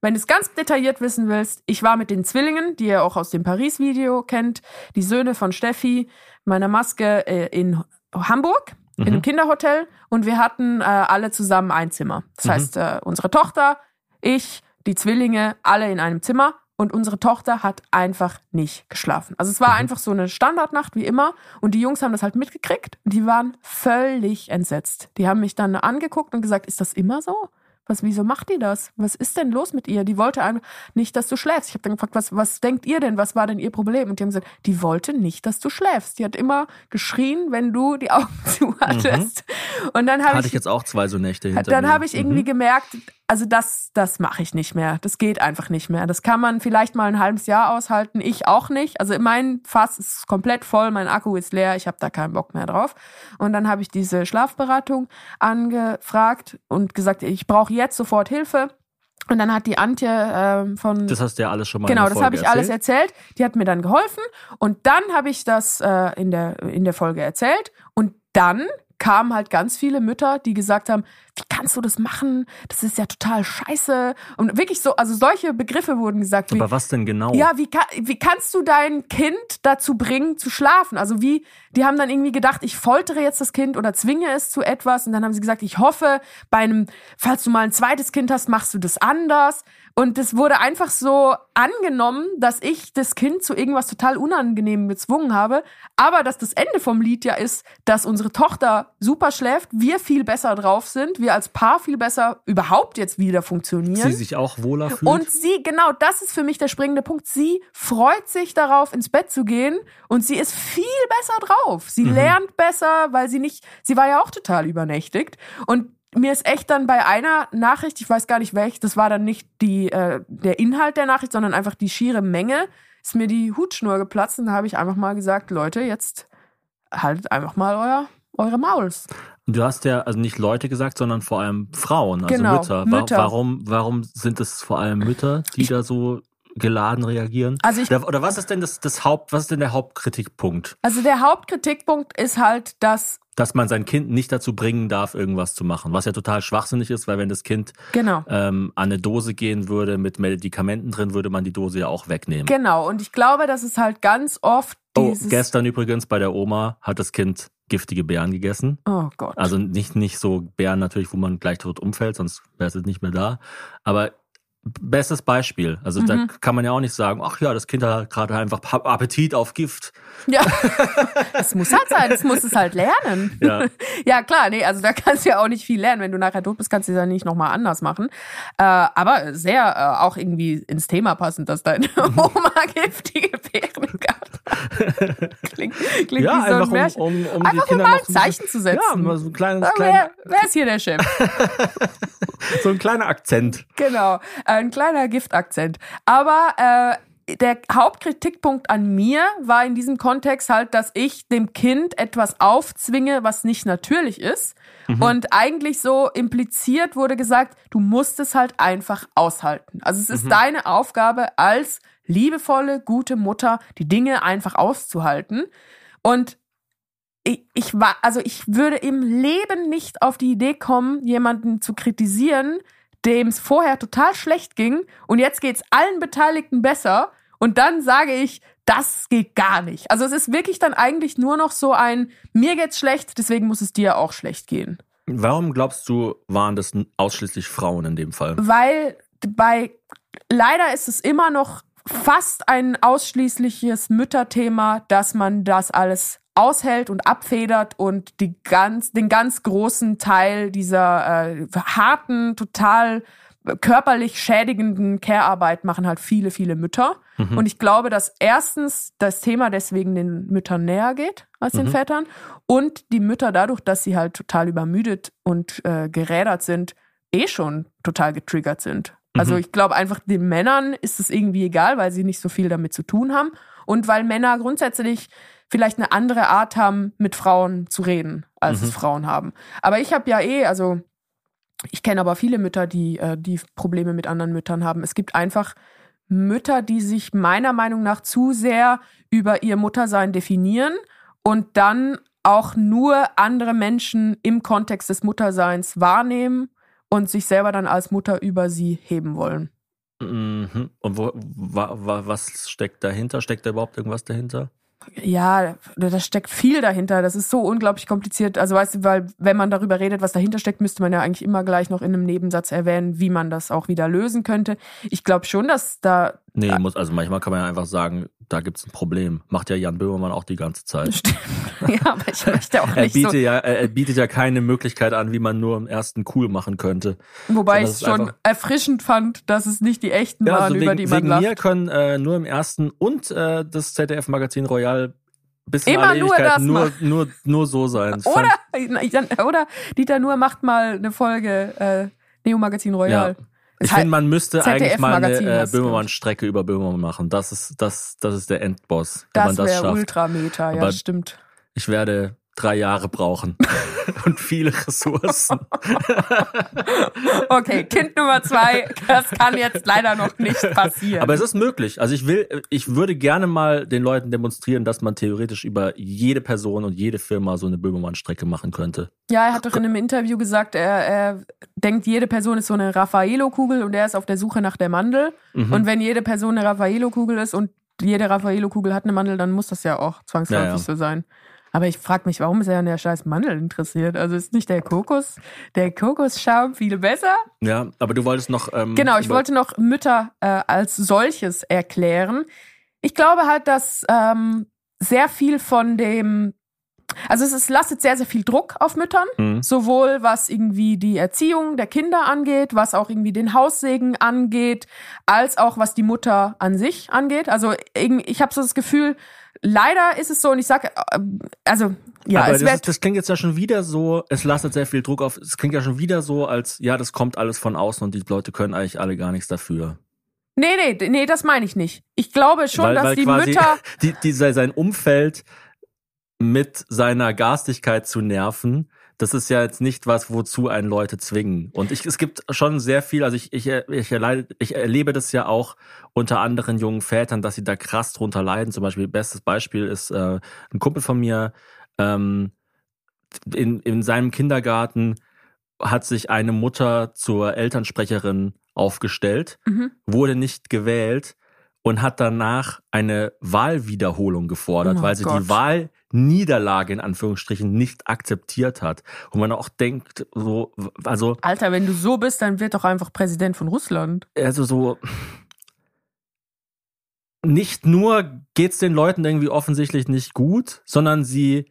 wenn du es ganz detailliert wissen willst, ich war mit den Zwillingen, die ihr auch aus dem Paris-Video kennt, die Söhne von Steffi, meiner Maske äh, in Hamburg, in einem Kinderhotel und wir hatten äh, alle zusammen ein Zimmer. Das Mhm. heißt, äh, unsere Tochter, ich, die Zwillinge, alle in einem Zimmer und unsere Tochter hat einfach nicht geschlafen. Also es war einfach so eine Standardnacht wie immer und die Jungs haben das halt mitgekriegt und die waren völlig entsetzt. Die haben mich dann angeguckt und gesagt, ist das immer so? Was, wieso macht die das? Was ist denn los mit ihr? Die wollte einfach nicht, dass du schläfst. Ich habe dann gefragt, was, was denkt ihr denn? Was war denn ihr Problem? Und die haben gesagt, die wollte nicht, dass du schläfst. Die hat immer geschrien, wenn du die Augen zu hattest. Und dann habe Hatte ich, ich jetzt auch zwei so Nächte hinter dann habe ich irgendwie Mhm. gemerkt, also das, das mache ich nicht mehr. Das geht einfach nicht mehr. Das kann man vielleicht mal ein halbes Jahr aushalten. Ich auch nicht. Also mein Fass ist komplett voll, mein Akku ist leer. Ich habe da keinen Bock mehr drauf. Und dann habe ich diese Schlafberatung angefragt und gesagt, ich brauche jetzt sofort Hilfe. Und dann hat die Antje ähm, von Das hast du ja alles schon mal Genau, das habe ich alles erzählt. erzählt. Die hat mir dann geholfen und dann habe ich das äh, in, der, in der Folge erzählt und dann kamen halt ganz viele Mütter, die gesagt haben, wie kannst du das machen? Das ist ja total scheiße. Und wirklich so, also solche Begriffe wurden gesagt. Wie, Aber was denn genau? ja, wie, wie kannst du dein Kind dazu bringen, zu schlafen? Also wie, die haben dann irgendwie gedacht, ich foltere jetzt das Kind oder zwinge es zu etwas. Und dann haben sie gesagt, ich hoffe, bei einem, falls du mal ein zweites Kind hast, machst du das anders. Und es wurde einfach so angenommen, dass ich das Kind zu irgendwas total Unangenehmem gezwungen habe. Aber dass das Ende vom Lied ja ist, dass unsere Tochter super schläft, wir viel besser drauf sind, wir als Paar viel besser überhaupt jetzt wieder funktionieren. Sie sich auch wohler fühlt? Und sie, genau, das ist für mich der springende Punkt. Sie freut sich darauf, ins Bett zu gehen und sie ist viel besser drauf. Sie Mhm. lernt besser, weil sie nicht, sie war ja auch total übernächtigt. Und mir ist echt dann bei einer Nachricht, ich weiß gar nicht welche, das war dann nicht die, äh, der Inhalt der Nachricht, sondern einfach die schiere Menge, ist mir die Hutschnur geplatzt und da habe ich einfach mal gesagt, Leute, jetzt haltet einfach mal euer, eure Mauls. Du hast ja also nicht Leute gesagt, sondern vor allem Frauen, also Genau, Mütter. Mütter. Warum, warum sind es vor allem Mütter, die da so geladen reagieren? Also ich oder, oder was ist denn das, das Haupt, was ist denn der Hauptkritikpunkt? Also der Hauptkritikpunkt ist halt, dass Dass man sein Kind nicht dazu bringen darf, irgendwas zu machen. Was ja total schwachsinnig ist, weil wenn das Kind genau. ähm, an eine Dose gehen würde mit Medikamenten drin, würde man die Dose ja auch wegnehmen. Genau, und ich glaube, dass es halt ganz oft oh, gestern übrigens bei der Oma hat das Kind giftige Beeren gegessen. oh Gott. Also nicht, nicht so Bären natürlich, wo man gleich tot umfällt, sonst wäre es nicht mehr da. Aber bestes Beispiel. Also da Mhm. kann man ja auch nicht sagen, ach ja, das Kind hat gerade einfach Appetit auf Gift. ja, das muss halt sein, das muss es halt lernen. Ja. Ja, klar, nee, also da kannst du ja auch nicht viel lernen. Wenn du nachher tot bist, kannst du es ja nicht nochmal anders machen. Äh, aber sehr äh, auch irgendwie ins Thema passend, dass deine Oma giftige Beeren gab. Klingt klingt ja, wie so ein einfach Märchen. um, um, um Einfach um mal ein Zeichen zu setzen. Ja, mal so ein kleines, Wer, kleiner, wer ist hier der Chef? so ein kleiner Akzent. Genau, ein kleiner Giftakzent. Aber äh, der Hauptkritikpunkt an mir war in diesem Kontext halt, dass ich dem Kind etwas aufzwinge, was nicht natürlich ist. Und eigentlich so impliziert wurde gesagt, du musst es halt einfach aushalten. Also es ist deine Aufgabe als liebevolle, gute Mutter, die Dinge einfach auszuhalten. Und ich, ich war, also ich würde im Leben nicht auf die Idee kommen, jemanden zu kritisieren, dem es vorher total schlecht ging und jetzt geht's allen Beteiligten besser und dann sage ich, das geht gar nicht. Also es ist wirklich dann eigentlich nur noch so ein, mir geht's schlecht, deswegen muss es dir auch schlecht gehen. Warum glaubst du, waren das ausschließlich Frauen in dem Fall? Weil bei, leider ist es immer noch fast ein ausschließliches Mütterthema, dass man das alles aushält und abfedert und die ganz, den ganz großen Teil dieser äh, harten, total körperlich schädigenden Care-Arbeit machen halt viele, viele Mütter. Und ich glaube, dass erstens das Thema deswegen den Müttern näher geht als den Vätern und die Mütter dadurch, dass sie halt total übermüdet und äh, gerädert sind, eh schon total getriggert sind. Also ich glaube einfach, den Männern ist es irgendwie egal, weil sie nicht so viel damit zu tun haben und weil Männer grundsätzlich vielleicht eine andere Art haben, mit Frauen zu reden, als es Frauen haben. Aber ich habe ja eh, also ich kenne aber viele Mütter, die, äh, die Probleme mit anderen Müttern haben. Es gibt einfach Mütter, die sich meiner Meinung nach zu sehr über ihr Muttersein definieren und dann auch nur andere Menschen im Kontext des Mutterseins wahrnehmen und sich selber dann als Mutter über sie heben wollen. Mhm. Und wo, wa, wa, was steckt dahinter? Steckt da überhaupt irgendwas dahinter? Ja, da steckt viel dahinter. Das ist so unglaublich kompliziert. Also weißt du, weil wenn man darüber redet, was dahinter steckt, müsste man ja eigentlich immer gleich noch in einem Nebensatz erwähnen, wie man das auch wieder lösen könnte. Ich glaube schon, dass da Nee, muss, also manchmal kann man ja einfach sagen, da gibt's ein Problem. Macht ja Jan Böhmermann auch die ganze Zeit. Stimmt. Ja, aber ich möchte auch Er nicht bietet, so. ja, er er bietet ja keine Möglichkeit an, wie man nur im ersten cool machen könnte. Wobei ich es es schon erfrischend fand, dass es nicht die echten Ja, waren, also über wegen, die man wegen lacht. mir können äh, nur im ersten und äh, das ZDF-Magazin Royal bis in Immer alle nur das nur, nur, nur so sein. Das Oder, oder Dieter Nuhr macht mal eine Folge äh, Neo Magazin Royal. Ja. Ich finde, man müsste eigentlich mal eine äh, Böhmermann-Strecke über Böhmermann machen. Das ist, das, das ist der Endboss, wenn man das das wäre schafft. Ultrameter, ja, Aber- stimmt. Ich werde drei Jahre brauchen und viele Ressourcen. Okay, Kind Nummer zwei, das kann jetzt leider noch nicht passieren. Aber es ist möglich. Also ich will, ich würde gerne mal den Leuten demonstrieren, dass man theoretisch über jede Person und jede Firma so eine Böhmermann-Strecke machen könnte. ja, er hat doch in einem Interview gesagt, er, er denkt, jede Person ist so eine Raffaello-Kugel und er ist auf der Suche nach der Mandel. Mhm. Und wenn jede Person eine Raffaello-Kugel ist und jede Raffaello-Kugel hat eine Mandel, dann muss das ja auch zwangsläufig Ja, ja. so sein. Aber ich frage mich, warum ist er an der scheiß Mandel interessiert? Also ist nicht der Kokos, der Kokosschaum viel besser? Ja, aber du wolltest noch. Ähm, Genau, ich wollte noch Mütter äh, als solches erklären. Ich glaube halt, dass ähm, sehr viel von dem, also es, es lastet sehr, sehr viel Druck auf Müttern, Mhm. sowohl was irgendwie die Erziehung der Kinder angeht, was auch irgendwie den Haussegen angeht, als auch was die Mutter an sich angeht. Also ich habe so das Gefühl, leider ist es so und ich sage, also ja, aber es das, ist, das klingt jetzt ja schon wieder so, es lastet sehr viel Druck auf, es klingt ja schon wieder so, als ja, das kommt alles von außen und die Leute können eigentlich alle gar nichts dafür. Nee, nee, nee, das meine ich nicht. Ich glaube schon, weil, dass weil die Mütter die, die, sein Umfeld mit seiner Garstigkeit zu nerven, das ist ja jetzt nicht was, wozu einen Leute zwingen. Und ich, es gibt schon sehr viel, also ich, ich, ich, erleide, ich erlebe das ja auch unter anderen jungen Vätern, dass sie da krass drunter leiden. Zum Beispiel, bestes Beispiel ist äh, ein Kumpel von mir, ähm, in, in seinem Kindergarten hat sich eine Mutter zur Elternsprecherin aufgestellt, Mhm. wurde nicht gewählt und hat danach eine Wahlwiederholung gefordert, Oh weil sie Gott. die Wahlniederlage in Anführungsstrichen nicht akzeptiert hat. Und man auch denkt, so, also, Alter, wenn du so bist, dann wird doch einfach Präsident von Russland. also so, nicht nur geht's den Leuten irgendwie offensichtlich nicht gut, sondern sie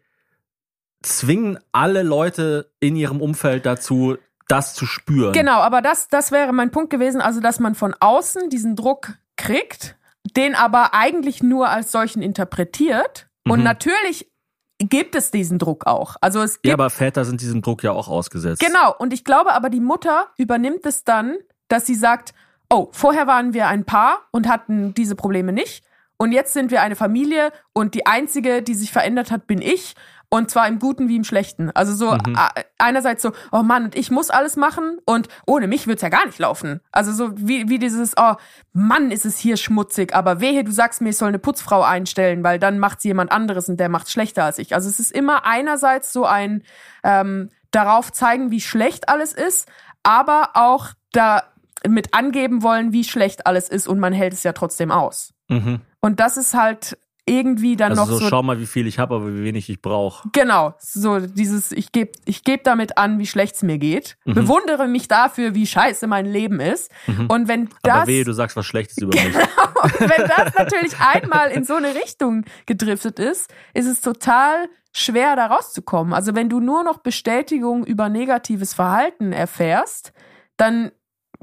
zwingen alle Leute in ihrem Umfeld dazu, das zu spüren. Genau, aber das, das wäre mein Punkt gewesen, also dass man von außen diesen Druck kriegt, den aber eigentlich nur als solchen interpretiert. Und Mhm. natürlich gibt es diesen Druck auch. Also es gibt Ja, aber Väter sind diesem Druck ja auch ausgesetzt. Genau, und ich glaube aber, die Mutter übernimmt es dann, dass sie sagt, oh, vorher waren wir ein Paar und hatten diese Probleme nicht. Und jetzt sind wir eine Familie und die einzige, die sich verändert hat, bin ich. Und zwar im Guten wie im Schlechten. Also so Mhm. einerseits so, oh Mann, und ich muss alles machen und ohne mich wird's ja gar nicht laufen. Also so wie, wie dieses, oh Mann, ist es hier schmutzig, aber wehe, du sagst mir, ich soll eine Putzfrau einstellen, weil dann macht's jemand anderes und der macht's schlechter als ich. Also es ist immer einerseits so ein ähm, darauf zeigen, wie schlecht alles ist, aber auch da mit angeben wollen, wie schlecht alles ist und man hält es ja trotzdem aus. Mhm. Und das ist halt irgendwie dann Also noch so, so schau mal, wie viel ich habe, aber wie wenig ich brauche. Genau, so dieses, ich gebe ich geb damit an, wie schlecht es mir geht. Mhm. Bewundere mich dafür, wie scheiße mein Leben ist. Und wenn das, aber wehe, du sagst was Schlechtes über mich. und wenn das natürlich einmal in so eine Richtung gedriftet ist, ist es total schwer, da rauszukommen. Also wenn du nur noch Bestätigung über negatives Verhalten erfährst, dann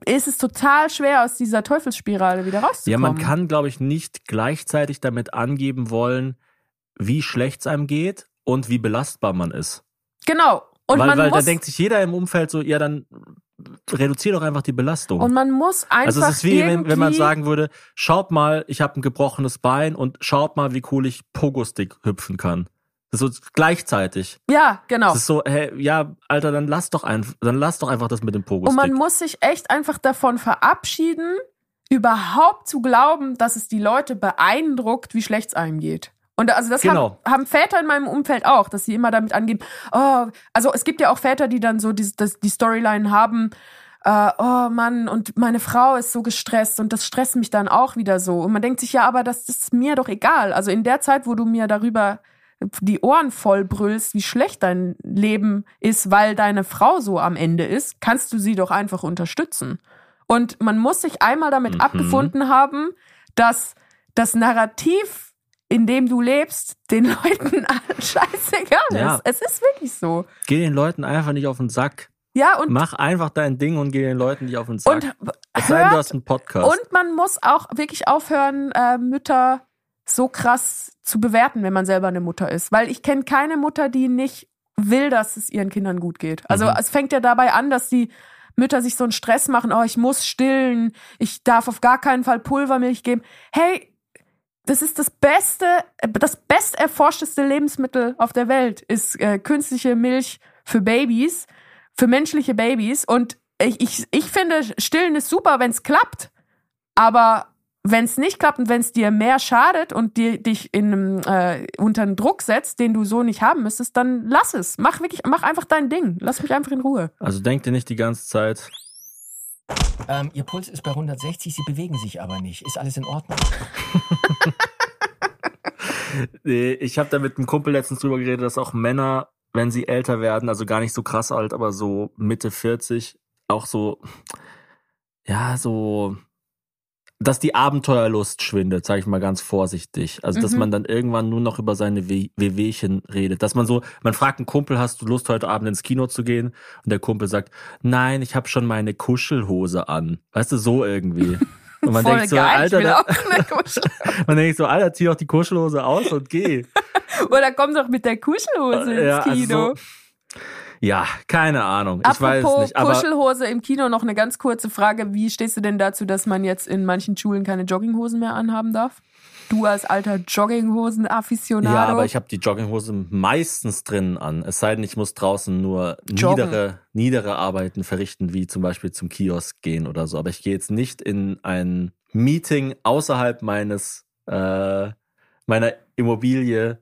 ist es total schwer, aus dieser Teufelsspirale wieder rauszukommen. Ja, man kann, glaube ich, nicht gleichzeitig damit angeben wollen, wie schlecht es einem geht und wie belastbar man ist. Genau. Und weil man weil da denkt sich jeder im Umfeld so, ja, dann reduzier doch einfach die Belastung. und man muss einfach also es ist wie, wenn, wenn man sagen würde, schaut mal, ich habe ein gebrochenes Bein und schaut mal, wie cool ich Pogo-Stick hüpfen kann. Das so gleichzeitig. Ja, genau. Das ist so, hey, ja, Alter, dann lass doch einfach, dann lass doch einfach das mit dem Und man muss sich echt einfach davon verabschieden, überhaupt zu glauben, dass es die Leute beeindruckt, wie schlecht es einem geht. Und also das Genau. haben, haben Väter in meinem Umfeld auch, dass sie immer damit angeben, oh, also es gibt ja auch Väter, die dann so die, das, die Storyline haben, äh, oh Mann, und meine Frau ist so gestresst und das stresst mich dann auch wieder so. Und man denkt sich, ja, aber das ist mir doch egal. Also in der Zeit, wo du mir darüber die Ohren voll brüllst, wie schlecht dein Leben ist, weil deine Frau so am Ende ist, kannst du sie doch einfach unterstützen. Und man muss sich einmal damit Mhm. abgefunden haben, dass das Narrativ, in dem du lebst, den Leuten scheißegal Ja. ist. Es ist wirklich so. Geh den Leuten einfach nicht auf den Sack. Ja, und, Mach einfach dein Ding und geh den Leuten nicht auf den Sack. und es sei du hört hast einen Podcast. Und man muss auch wirklich aufhören, äh, Mütter so krass zu bewerten, wenn man selber eine Mutter ist. Weil ich kenne keine Mutter, die nicht will, dass es ihren Kindern gut geht. Also Mhm. es fängt ja dabei an, dass die Mütter sich so einen Stress machen, oh, ich muss stillen, ich darf auf gar keinen Fall Pulvermilch geben. Hey, das ist das beste, das best erforschteste Lebensmittel auf der Welt, ist äh, künstliche Milch für Babys, für menschliche Babys. Und ich, ich, ich finde, stillen ist super, wenn es klappt. Aber wenn es nicht klappt und wenn es dir mehr schadet und dir, dich in einem, äh, unter einen Druck setzt, den du so nicht haben müsstest, dann lass es. Mach wirklich, mach einfach dein Ding. Lass mich einfach in Ruhe. also denk dir nicht die ganze Zeit, Ähm, Ihr Puls ist bei 160, Sie bewegen sich aber nicht. Ist alles in Ordnung? Nee, ich habe da mit einem Kumpel letztens drüber geredet, dass auch Männer, wenn sie älter werden, also gar nicht so krass alt, aber so Mitte 40, auch so, ja, so, dass die Abenteuerlust schwindet, sage ich mal ganz vorsichtig. Also, dass Mhm. man dann irgendwann nur noch über seine We- Wehwehchen redet. Dass man so, man fragt einen Kumpel, hast du Lust, heute Abend ins Kino zu gehen? Und der Kumpel sagt, nein, ich habe schon meine Kuschelhose an. Weißt du, so irgendwie. Und man Voll denkt so, geil, Alter, da- man denkt so, Alter, zieh doch die Kuschelhose aus und geh. Oder komm doch mit der Kuschelhose ins Ja, also Kino. so- Ja, keine Ahnung. Ich weiß es Apropos nicht. Aber Kuschelhose im Kino, noch eine ganz kurze Frage. Wie stehst du denn dazu, dass man jetzt in manchen Schulen keine Jogginghosen mehr anhaben darf? Du als alter Jogginghosen-Afficionado. ja, aber ich habe die Jogginghose meistens drinnen an. Es sei denn, ich muss draußen nur Joggen. niedere, niedere Arbeiten verrichten, wie zum Beispiel zum Kiosk gehen oder so. Aber ich gehe jetzt nicht in ein Meeting außerhalb meines äh, meiner Immobilie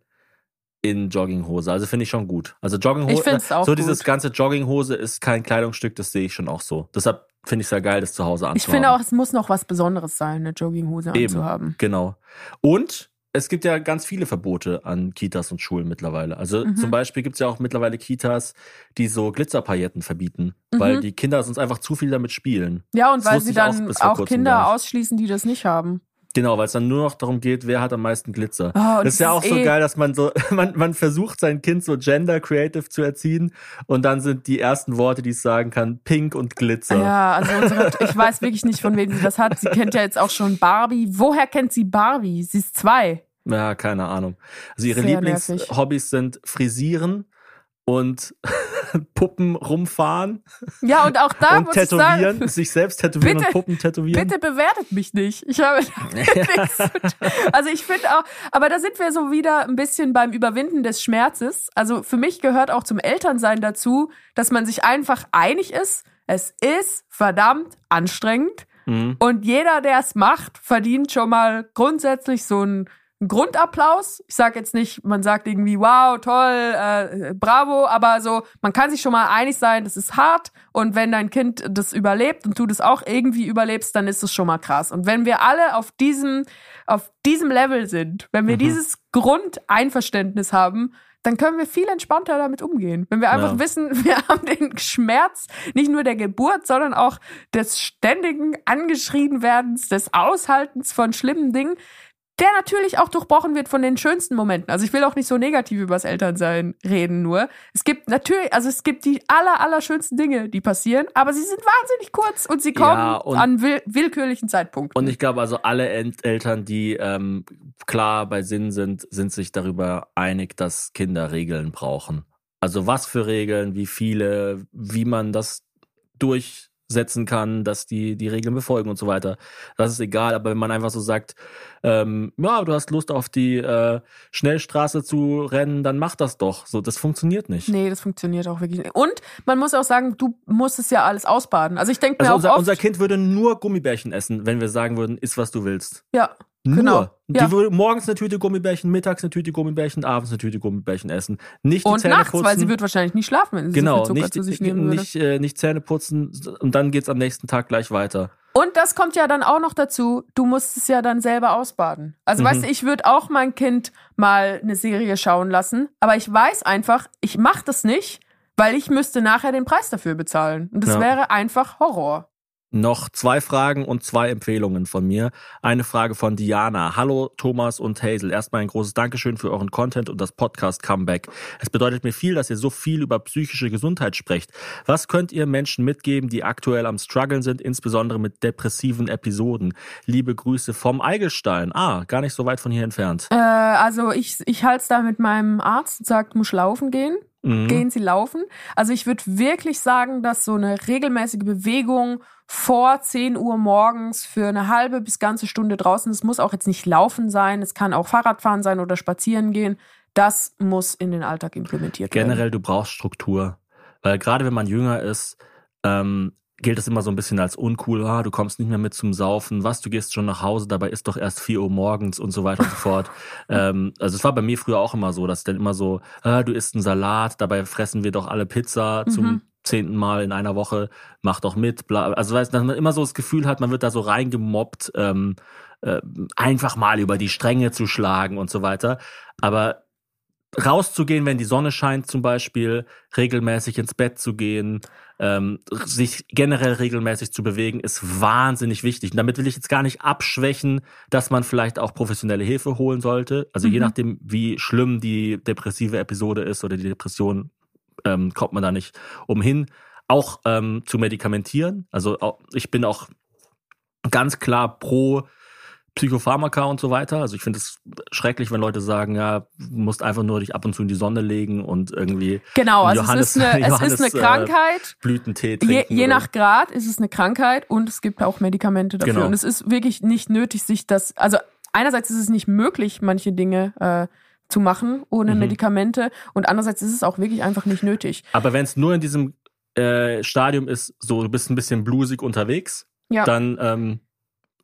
in Jogginghose. Also finde ich schon gut. Also Jogginghose, Ich find's auch so gut. dieses ganze Jogginghose ist kein Kleidungsstück, das sehe ich schon auch so. Deshalb finde ich es ja geil, das zu Hause anzuhaben. Ich finde auch, es muss noch was Besonderes sein, eine Jogginghose Eben. anzuhaben. Genau. Und es gibt ja ganz viele Verbote an Kitas und Schulen mittlerweile. Also Mhm. zum Beispiel gibt es ja auch mittlerweile Kitas, die so Glitzerpailletten verbieten, Mhm. weil die Kinder sonst einfach zu viel damit spielen. Ja, und Das weil sie auch dann auch, gar Kinder ausschließen, die das nicht haben. Genau, weil es dann nur noch darum geht, wer hat am meisten Glitzer. Oh, das ist ja auch so eh- geil, dass man so, man, man versucht sein Kind so gender creative zu erziehen und dann sind die ersten Worte, die es sagen kann, pink und Glitzer. Ja, also unsere, ich weiß wirklich nicht, von wem sie das hat. Sie kennt ja jetzt auch schon Barbie. Woher kennt sie Barbie? Sie ist zwei. Ja, keine Ahnung. Also ihre. Lieblingshobbys sind Frisieren und Puppen rumfahren Ja, und auch da und muss ich tätowieren, sagen, sich selbst tätowieren Bitte- und Puppen tätowieren. Bitte bewertet mich nicht. Ich habe. Also ich finde auch, aber da sind wir so wieder ein bisschen beim Überwinden des Schmerzes. Also für mich gehört auch zum Elternsein dazu, dass man sich einfach einig ist, es ist verdammt anstrengend. Mhm. Und jeder, der es macht, verdient schon mal grundsätzlich so einen Grundapplaus. Ich sage jetzt nicht, man sagt irgendwie, wow, toll, äh, bravo, aber so, man kann sich schon mal einig sein, das ist hart. Und wenn dein Kind das überlebt und du das auch irgendwie überlebst, dann ist es schon mal krass. Und wenn wir alle auf diesem, auf diesem Level sind, wenn wir Mhm. dieses Grundeinverständnis haben, dann können wir viel entspannter damit umgehen. Wenn wir einfach Ja. wissen, wir haben den Schmerz nicht nur der Geburt, sondern auch des ständigen angeschrien werdens, des Aushaltens von schlimmen Dingen, der natürlich auch durchbrochen wird von den schönsten Momenten. Also ich will auch nicht so negativ über das Elternsein reden, nur es gibt natürlich, also es gibt die aller aller schönsten Dinge, die passieren, aber sie sind wahnsinnig kurz und sie kommen Ja, und- an will willkürlichen Zeitpunkten. Und ich glaube also alle El Eltern, die ähm, klar bei Sinn sind, sind sich darüber einig, dass Kinder Regeln brauchen. Also was für Regeln, wie viele, wie man das durchsetzen kann, dass die die Regeln befolgen und so weiter. Das ist egal, aber wenn man einfach so sagt, ähm, ja, du hast Lust auf die äh, Schnellstraße zu rennen, dann mach das doch. So, das funktioniert nicht. Nee, das funktioniert auch wirklich nicht. Und man muss auch sagen, du musst es ja alles ausbaden. Also ich denke mir Also auch unser, oft, unser Kind würde nur Gummibärchen essen, wenn wir sagen würden, iss was du willst. ja, Nur. Genau. Die Ja. würde morgens eine Tüte Gummibärchen, mittags eine Tüte Gummibärchen, abends eine Tüte Gummibärchen essen. Nicht die und Zähne nachts, putzen. weil sie wird wahrscheinlich nicht schlafen, wenn sie genau, so viel Zucker nicht, zu sich nehmen würde. nicht, äh, nicht Zähne putzen und dann geht's am nächsten Tag gleich weiter. Und das kommt ja dann auch noch dazu, du musst es ja dann selber ausbaden. Also Mhm. weißt du, ich würde auch mein Kind mal eine Serie schauen lassen, aber ich weiß einfach, ich mache das nicht, weil ich müsste nachher den Preis dafür bezahlen. Und das Ja. wäre einfach Horror. Noch zwei Fragen und zwei Empfehlungen von mir. Eine Frage von Diana. Hallo Thomas und Hazel. Erstmal ein großes Dankeschön für euren Content und das Podcast Comeback. Es bedeutet mir viel, dass ihr so viel über psychische Gesundheit sprecht. Was könnt ihr Menschen mitgeben, die aktuell am struggeln sind, insbesondere mit depressiven Episoden? Liebe Grüße vom Eigelstein. Ah, gar nicht so weit von hier entfernt. Äh, also ich, ich halte es da mit meinem Arzt und sagt, muss laufen gehen. Mhm. Gehen Sie laufen. Also ich würde wirklich sagen, dass so eine regelmäßige Bewegung vor 10 Uhr morgens für eine halbe bis ganze Stunde draußen, es muss auch jetzt nicht laufen sein, es kann auch Fahrradfahren sein oder spazieren gehen, das muss in den Alltag implementiert werden. Generell, du brauchst Struktur. Weil gerade wenn man jünger ist, ähm, gilt das immer so ein bisschen als uncool. Ah, du kommst nicht mehr mit zum Saufen. Was, du gehst schon nach Hause, dabei ist doch erst 4 Uhr morgens und so weiter und so fort. ähm, also es war bei mir früher auch immer so, dass dann immer so, ah, du isst einen Salat, dabei fressen wir doch alle Pizza zum Mhm. zehnten Mal in einer Woche, mach doch mit. Bla. Also weißt, dass man immer so das Gefühl hat, man wird da so reingemobbt, ähm, äh, einfach mal über die Stränge zu schlagen und so weiter. Aber rauszugehen, wenn die Sonne scheint zum Beispiel, regelmäßig ins Bett zu gehen, ähm, sich generell regelmäßig zu bewegen, ist wahnsinnig wichtig. Und damit will ich jetzt gar nicht abschwächen, dass man vielleicht auch professionelle Hilfe holen sollte. Also je Mhm. nachdem, wie schlimm die depressive Episode ist oder die Depression, ähm, kommt man da nicht umhin. Auch ähm, zu medikamentieren. Also auch, ich bin auch ganz klar pro Psychopharmaka und so weiter. Also ich finde es schrecklich, wenn Leute sagen, ja, du musst einfach nur dich ab und zu in die Sonne legen und irgendwie Genau, also Johannes- es ist eine, es ist eine äh, Krankheit. Blütentee Je, trinken. je oder- nach Grad ist es eine Krankheit und es gibt auch Medikamente dafür. Genau. Und es ist wirklich nicht nötig, sich das, also einerseits ist es nicht möglich, manche Dinge äh, zu machen ohne Mhm. Medikamente und andererseits ist es auch wirklich einfach nicht nötig. Aber wenn es nur in diesem äh, Stadium ist, so du bist ein bisschen blusig unterwegs, Ja. dann ähm,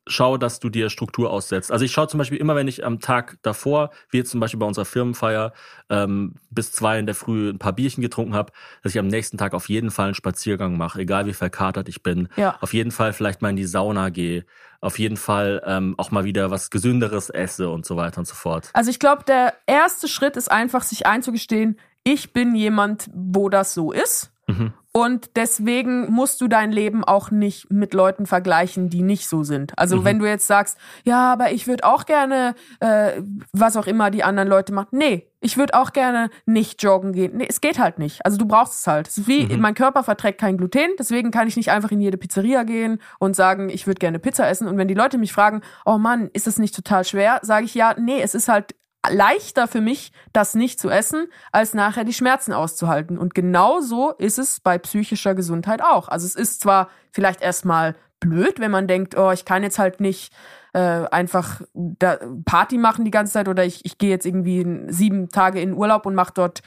schau, dass du dir Struktur aussetzt. Also ich schaue zum Beispiel immer, wenn ich am Tag davor, wie jetzt zum Beispiel bei unserer Firmenfeier, ähm, bis zwei in der Früh ein paar Bierchen getrunken habe, dass ich am nächsten Tag auf jeden Fall einen Spaziergang mache, egal wie verkatert ich bin. Ja. Auf jeden Fall vielleicht mal in die Sauna gehe. Auf jeden Fall ähm, auch mal wieder was Gesünderes esse und so weiter und so fort. Also ich glaube, der erste Schritt ist einfach, sich einzugestehen, ich bin jemand, wo das so ist. Mhm. Und deswegen musst du dein Leben auch nicht mit Leuten vergleichen, die nicht so sind. Also Mhm. wenn du jetzt sagst, ja, aber ich würde auch gerne, äh, was auch immer die anderen Leute machen. Nee, ich würde auch gerne nicht joggen gehen. Nee, es geht halt nicht. Also du brauchst es halt. Es wie, Mhm. mein Körper verträgt kein Gluten, deswegen kann ich nicht einfach in jede Pizzeria gehen und sagen, ich würde gerne Pizza essen. Und wenn die Leute mich fragen, oh Mann, ist das nicht total schwer, sage ich ja, nee, es ist halt leichter für mich, das nicht zu essen, als nachher die Schmerzen auszuhalten. Und genau so ist es bei psychischer Gesundheit auch. Also es ist zwar vielleicht erstmal blöd, wenn man denkt, oh, ich kann jetzt halt nicht äh, einfach da Party machen die ganze Zeit oder ich, ich gehe jetzt irgendwie sieben Tage in Urlaub und mache dort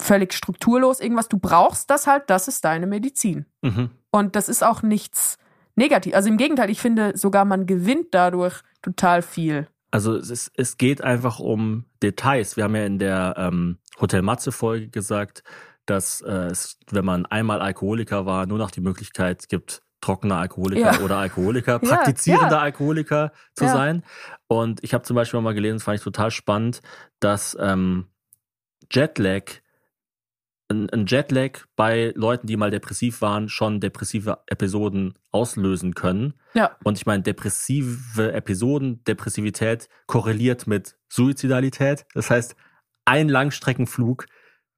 völlig strukturlos irgendwas. Du brauchst das halt, das ist deine Medizin. Mhm. Und das ist auch nichts negativ. Also im Gegenteil, ich finde sogar, man gewinnt dadurch total viel. Also es, ist, es geht einfach um Details. Wir haben ja in der ähm, Hotel Matze-Folge gesagt, dass äh, es, wenn man einmal Alkoholiker war, nur noch die Möglichkeit gibt, trockener Alkoholiker Ja. oder Alkoholiker, Ja, praktizierender ja. Alkoholiker zu sein. Und ich habe zum Beispiel mal gelesen, das fand ich total spannend, dass ähm, Jetlag, ein, ein Jetlag bei Leuten, die mal depressiv waren, schon depressive Episoden auslösen können. Ja. Und ich meine, depressive Episoden, Depressivität korreliert mit Suizidalität. Das heißt, ein Langstreckenflug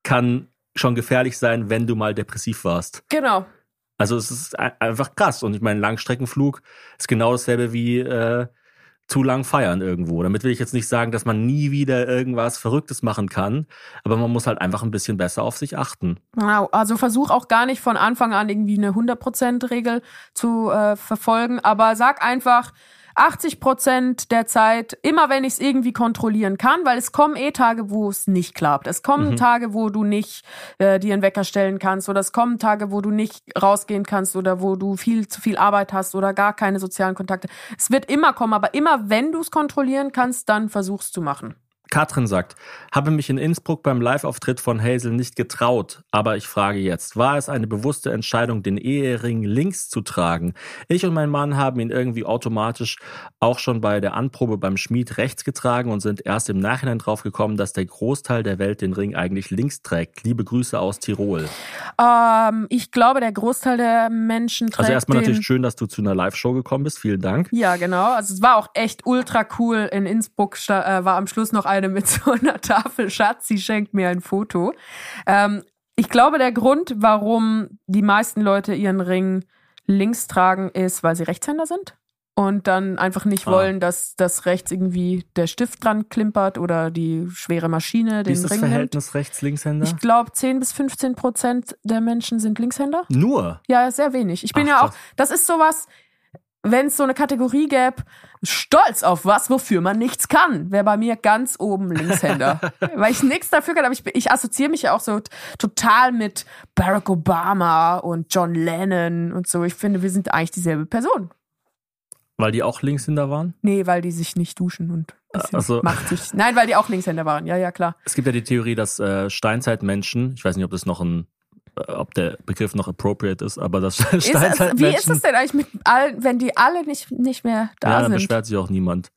kann schon gefährlich sein, wenn du mal depressiv warst. Genau. Also es ist ein- einfach krass. Und ich meine, Langstreckenflug ist genau dasselbe wie äh, zu lang feiern irgendwo. Damit will ich jetzt nicht sagen, dass man nie wieder irgendwas Verrücktes machen kann, aber man muss halt einfach ein bisschen besser auf sich achten. Genau, also versuch auch gar nicht von Anfang an irgendwie eine 100%-Regel zu äh, verfolgen, aber sag einfach 80% der Zeit, immer wenn ich es irgendwie kontrollieren kann, weil es kommen eh Tage, wo es nicht klappt. Es kommen Mhm. Tage, wo du nicht äh, dir einen Wecker stellen kannst oder es kommen Tage, wo du nicht rausgehen kannst oder wo du viel zu viel Arbeit hast oder gar keine sozialen Kontakte. Es wird immer kommen, aber immer wenn du es kontrollieren kannst, dann versuch's zu machen. Katrin sagt, habe mich in Innsbruck beim Live-Auftritt von Hazel nicht getraut, aber ich frage jetzt, war es eine bewusste Entscheidung, den Ehering links zu tragen? Ich und mein Mann haben ihn irgendwie automatisch auch schon bei der Anprobe beim Schmied rechts getragen und sind erst im Nachhinein drauf gekommen, dass der Großteil der Welt den Ring eigentlich links trägt. Liebe Grüße aus Tirol. Ähm, ich glaube, der Großteil der Menschen trägt Also erstmal natürlich schön, dass du zu einer Live-Show gekommen bist. Vielen Dank. Ja, genau. Also es war auch echt ultra cool. In Innsbruck äh, war am Schluss noch eine mit so einer Tafel Schatz, sie schenkt mir ein Foto. Ähm, ich glaube, der Grund, warum die meisten Leute ihren Ring links tragen, ist, weil sie Rechtshänder sind und dann einfach nicht Ah. wollen, dass das rechts irgendwie der Stift dran klimpert oder die schwere Maschine Wie den ist das Ring. Verhältnis Rechts-Linkshänder? Ich glaube, 10 bis 15 Prozent der Menschen sind Linkshänder. Nur. Ja, sehr wenig. Ich bin Ach, ja auch, das ist sowas, wenn es so eine Kategorie gäbe, stolz auf was, wofür man nichts kann, wäre bei mir ganz oben Linkshänder. Weil ich nichts dafür kann, aber ich, ich assoziiere mich ja auch so total mit Barack Obama und John Lennon und so. Ich finde, wir sind eigentlich dieselbe Person. Weil die auch Linkshänder waren? Nee, weil die sich nicht duschen und ein bisschen Ach so. macht sich. Nein, weil die auch Linkshänder waren. Ja, ja, klar. Es gibt ja die Theorie, dass äh, Steinzeitmenschen, ich weiß nicht, ob das noch ein, ob der Begriff noch appropriate ist, aber es, Steinzeitmenschen. wie ist es denn eigentlich mit allen, wenn die alle nicht, nicht mehr da ja, dann sind? beschwert sich auch niemand.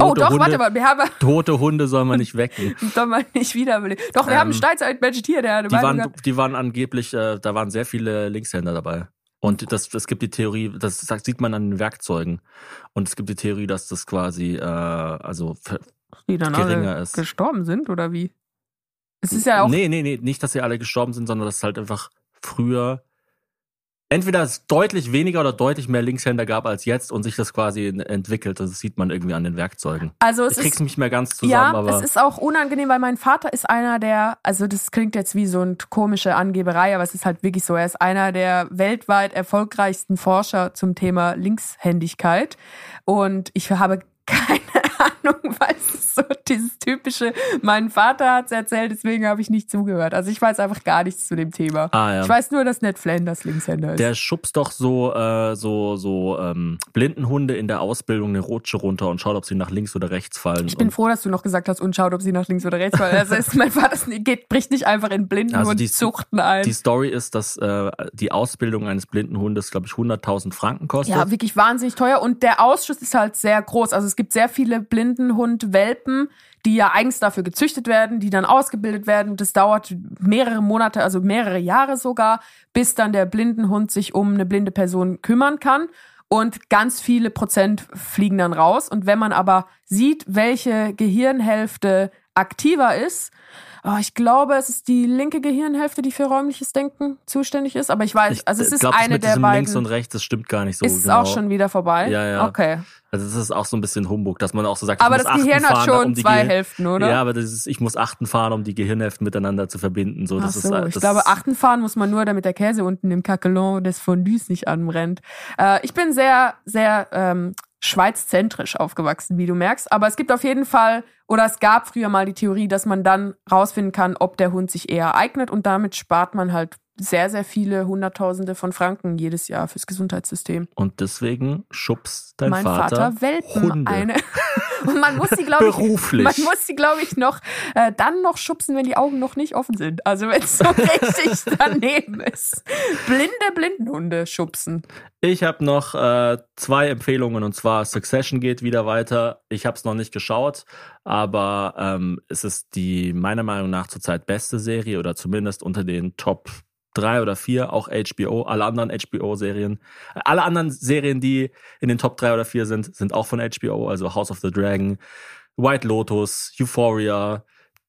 Oh, Tote doch, Hunde, warte mal, wir haben Tote Hunde soll man nicht wecken. Soll man nicht wiederbeleben. Doch, wir Ähm, haben einen Steinzeitmensch hier, der Die waren, hat. die waren angeblich, äh, da waren sehr viele Linkshänder dabei. Und das, es gibt die Theorie, das sagt- sieht man an den Werkzeugen. Und es gibt die Theorie, dass das quasi, äh, also Die dann geringer alle ist. gestorben sind, oder wie? Es ist ja auch. Nee, nee, nee, nicht, dass sie alle gestorben sind, sondern dass es halt einfach früher entweder es deutlich weniger oder deutlich mehr Linkshänder gab als jetzt und sich das quasi entwickelt. Das sieht man irgendwie an den Werkzeugen. Also es ich krieg's ist. nicht mehr ganz zusammen, Ja, aber es ist auch unangenehm, weil mein Vater ist einer der, also das klingt jetzt wie so eine komische Angeberei, aber es ist halt wirklich so. Er ist einer der weltweit erfolgreichsten Forscher zum Thema Linkshändigkeit. Und ich habe keine Ahnung, weil es ist so dieses typische, mein Vater hat's erzählt, deswegen habe ich nicht zugehört. Also ich weiß einfach gar nichts zu dem Thema. Ah, ja. Ich weiß nur, dass Ned Flanders Linkshänder ist. der schubst doch so, äh, so, so ähm, Blindenhunde in der Ausbildung eine Rutsche runter und schaut, ob sie nach links oder rechts fallen. Ich bin froh, dass du noch gesagt hast und schaut, ob sie nach links oder rechts fallen. Also ist, mein Vater geht, bricht nicht einfach in Blinden Also ein. die Story ist, dass äh, die Ausbildung eines Blindenhundes, glaube ich, 100.000 Franken kostet. Ja, wirklich wahnsinnig teuer. Und der Ausschuss ist halt sehr groß. Also es gibt sehr viele Blindenhund-Welpen, die ja eigens dafür gezüchtet werden, die dann ausgebildet werden. Das dauert mehrere Monate, also mehrere Jahre sogar, bis dann der Blindenhund sich um eine blinde Person kümmern kann. Und ganz viele Prozent fliegen dann raus. Und wenn man aber sieht, welche Gehirnhälfte aktiver ist. Oh, ich glaube, es ist die linke Gehirnhälfte, die für räumliches Denken zuständig ist. Aber ich weiß, also es ist glaub, das eine mit der beiden. links und rechts, das stimmt gar nicht so ist es genau. auch schon wieder vorbei? Ja, ja. Okay. Also das ist auch so ein bisschen Humbug, dass man auch so sagt, Aber ich das muss Gehirn Achten hat fahren, schon um zwei Gehir- Hälften, oder? Ja, aber das ist, ich muss Achten fahren, um die Gehirnhälften miteinander zu verbinden. So, das so, ist, ich das glaube, ist, achten fahren muss man nur, damit der Käse unten im Kakelon des Fondues nicht anbrennt. Äh, ich bin sehr, sehr ähm, schweizzentrisch aufgewachsen, wie du merkst. Aber es gibt auf jeden Fall, oder es gab früher mal die Theorie, dass man dann rausfinden kann, ob der Hund sich eher eignet und damit spart man halt sehr, sehr viele Hunderttausende von Franken jedes Jahr fürs Gesundheitssystem. und deswegen schubst dein mein Vater, Vater, Welpen Hunde. eine. Und man muss sie, glaube ich, Beruflich. man muss sie, glaube ich, noch äh, dann noch schubsen, wenn die Augen noch nicht offen sind. Also wenn es so richtig daneben ist. Blinde Blindenhunde schubsen. Ich habe noch äh, zwei Empfehlungen und zwar Succession geht wieder weiter. Ich habe es noch nicht geschaut, aber ähm, es ist die meiner Meinung nach zurzeit beste Serie oder zumindest unter den Top drei oder vier, auch HBO, alle anderen HBO-Serien. Alle anderen Serien, die in den Top drei oder vier sind, sind auch von HBO, also House of the Dragon, White Lotus, Euphoria.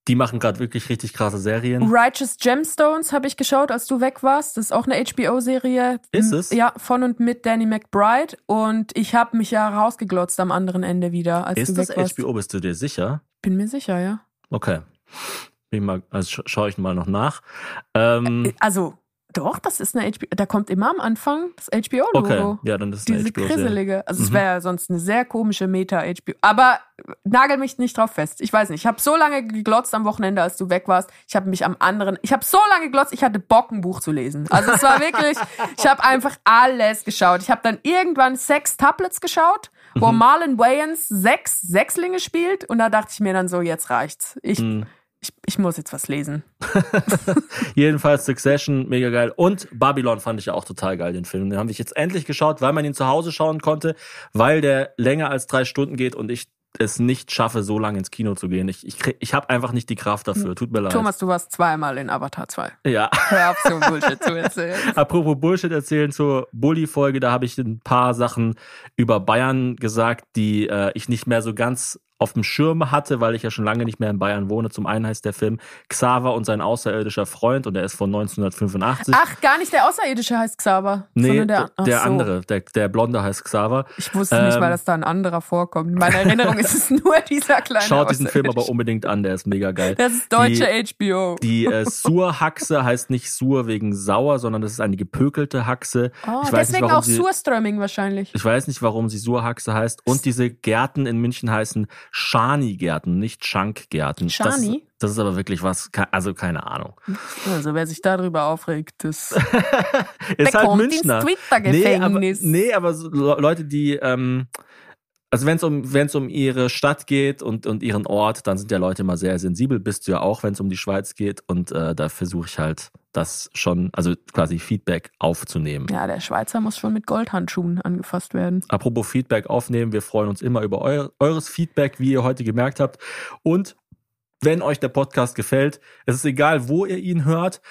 Die machen gerade wirklich richtig krasse Serien. Righteous Gemstones habe ich geschaut, als du weg warst. Das ist auch eine HBO-Serie. Ist es? Ja, von und mit Danny McBride. Und ich habe mich ja rausgeglotzt am anderen Ende wieder, als Ist du das weg warst. HBO, bist du dir sicher? Bin mir sicher, ja. Okay. Bin mal, also scha schaue ich mal noch nach. Ähm, Also, doch, das ist eine HBO. Da kommt immer am Anfang das HBO-Logo. okay, ja, dann ist es Diese HBO-Serie. krisselige. Also es Mhm. wäre ja sonst eine sehr komische Meta-HBO. Aber nagel mich nicht drauf fest. Ich weiß nicht. Ich habe so lange geglotzt am Wochenende, als du weg warst. Ich habe mich am anderen. Ich habe so lange geglotzt, ich hatte Bock, ein Buch zu lesen. Also es war wirklich. ich habe einfach alles geschaut. Ich habe dann irgendwann sechs Tablets geschaut, wo Mhm. Marlon Wayans sechs Sechslinge spielt. Und da dachte ich mir dann so, jetzt reicht's. Ich, Mhm. Ich, ich muss jetzt was lesen. Jedenfalls Succession, mega geil. Und Babylon fand ich ja auch total geil, den Film. Den habe ich jetzt endlich geschaut, weil man ihn zu Hause schauen konnte, weil der länger als drei Stunden geht und ich es nicht schaffe, so lange ins Kino zu gehen. Ich, ich, krieg- ich habe einfach nicht die Kraft dafür. Tut mir leid. Thomas, du warst zweimal in Avatar 2. Ja. Hör auf, so Bullshit zu erzählen. Apropos Bullshit erzählen zur Bully-Folge, da habe ich ein paar Sachen über Bayern gesagt, die äh, ich nicht mehr so ganz auf dem Schirm hatte, weil ich ja schon lange nicht mehr in Bayern wohne. Zum einen heißt der Film Xaver und sein außerirdischer Freund und der ist von 1985. Ach, gar nicht der Außerirdische heißt Xaver. nee, der, der, so. andere, der, der Blonde heißt Xaver. Ich wusste nicht Ähm, mal, dass da ein anderer vorkommt. In meiner Erinnerung ist es nur dieser kleine Schaut diesen Film aber unbedingt an, der ist mega geil. Das ist deutsche HBO. Die äh, Surhaxe heißt nicht Sur wegen sauer, sondern das ist eine gepökelte Haxe. oh, ich weiß nicht, deswegen warum auch Surströmming wahrscheinlich. Ich weiß nicht, warum sie Surhaxe heißt. Und diese Gärten in München heißen Schani-Gärten, nicht Schankgärten. Schani? Das, das ist aber wirklich was, also keine Ahnung. Also wer sich darüber aufregt, das Ist halt Münchner. ins Nee, aber, Twitter-Gefängnis. nee, aber so Le- Leute, die, ähm, also wenn es um, wenn's um ihre Stadt geht und, und ihren Ort, dann sind ja Leute immer sehr sensibel, bist du ja auch, wenn es um die Schweiz geht. Und äh, da versuche ich halt, das schon, also quasi Feedback aufzunehmen. Ja, der Schweizer muss schon mit Goldhandschuhen angefasst werden. Apropos Feedback aufnehmen, wir freuen uns immer über eu eures Feedback, wie ihr heute gemerkt habt. Und wenn euch der Podcast gefällt, es ist egal, wo ihr ihn hört,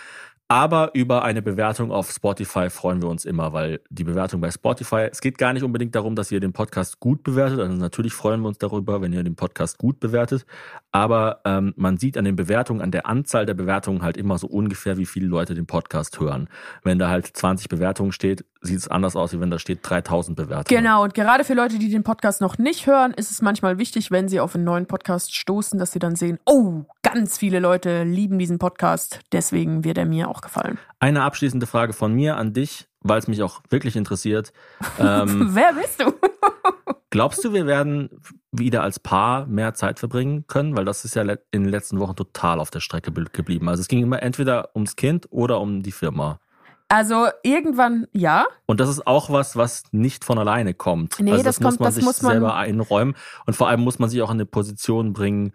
aber über eine Bewertung auf Spotify freuen wir uns immer, weil die Bewertung bei Spotify, es geht gar nicht unbedingt darum, dass ihr den Podcast gut bewertet. Also natürlich freuen wir uns darüber, wenn ihr den Podcast gut bewertet. Aber ähm, man sieht an den Bewertungen, an der Anzahl der Bewertungen halt immer so ungefähr, wie viele Leute den Podcast hören. Wenn da halt 20 Bewertungen steht, sieht es anders aus, wie wenn da steht 3000 Bewertungen. Genau, und gerade für Leute, die den Podcast noch nicht hören, ist es manchmal wichtig, wenn sie auf einen neuen Podcast stoßen, dass sie dann sehen, oh, ganz viele Leute lieben diesen Podcast, deswegen wird er mir auch gefallen. Eine abschließende Frage von mir an dich, weil es mich auch wirklich interessiert. Ähm, Wer bist du? glaubst du, wir werden wieder als Paar mehr Zeit verbringen können? Weil das ist ja in den letzten Wochen total auf der Strecke be- geblieben. Also es ging immer entweder ums Kind oder um die Firma. Also irgendwann ja. Und das ist auch was, was nicht von alleine kommt. Nee, also das das, muss kommt- man das sich muss man- selber einräumen. Und vor allem muss man sich auch in eine Position bringen,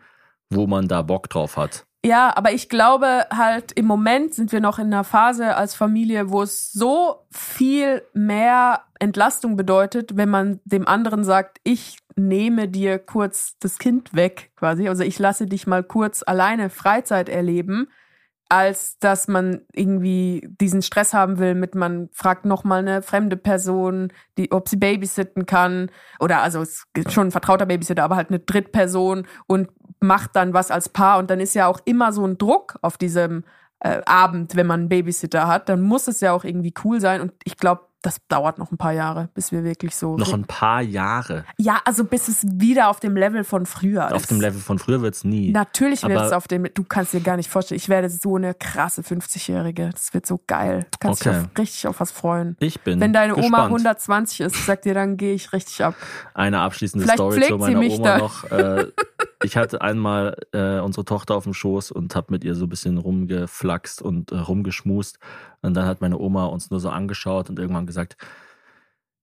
wo man da Bock drauf hat. Ja, aber ich glaube halt, im Moment sind wir noch in einer Phase als Familie, wo es so viel mehr Entlastung bedeutet, wenn man dem anderen sagt, ich nehme dir kurz das Kind weg, quasi. Also ich lasse dich mal kurz alleine Freizeit erleben, als dass man irgendwie diesen Stress haben will mit, man fragt nochmal eine fremde Person, die, ob sie babysitten kann. Oder also es ist schon ein vertrauter Babysitter, aber halt eine Drittperson und macht dann was als Paar und dann ist ja auch immer so ein Druck auf diesem äh, Abend, wenn man einen Babysitter hat, dann muss es ja auch irgendwie cool sein und ich glaube, das dauert noch ein paar Jahre, bis wir wirklich so. Noch ein paar Jahre. Ja, also bis es wieder auf dem Level von früher ist. Auf dem Level von früher wird's nie. Natürlich wird es auf dem. Du kannst dir gar nicht vorstellen. Ich werde so eine krasse 50-Jährige. Das wird so geil. Du kannst Okay. dich auf, richtig auf was freuen. Ich bin Wenn deine Oma gespannt. 120 ist, ich sag dir, dann gehe ich richtig ab. Eine abschließende Vielleicht Story zu meiner Oma da. noch. Äh, ich hatte einmal äh, unsere Tochter auf dem Schoß und habe mit ihr so ein bisschen rumgeflaxt und äh, rumgeschmust. Und dann hat meine Oma uns nur so angeschaut und irgendwann gesagt,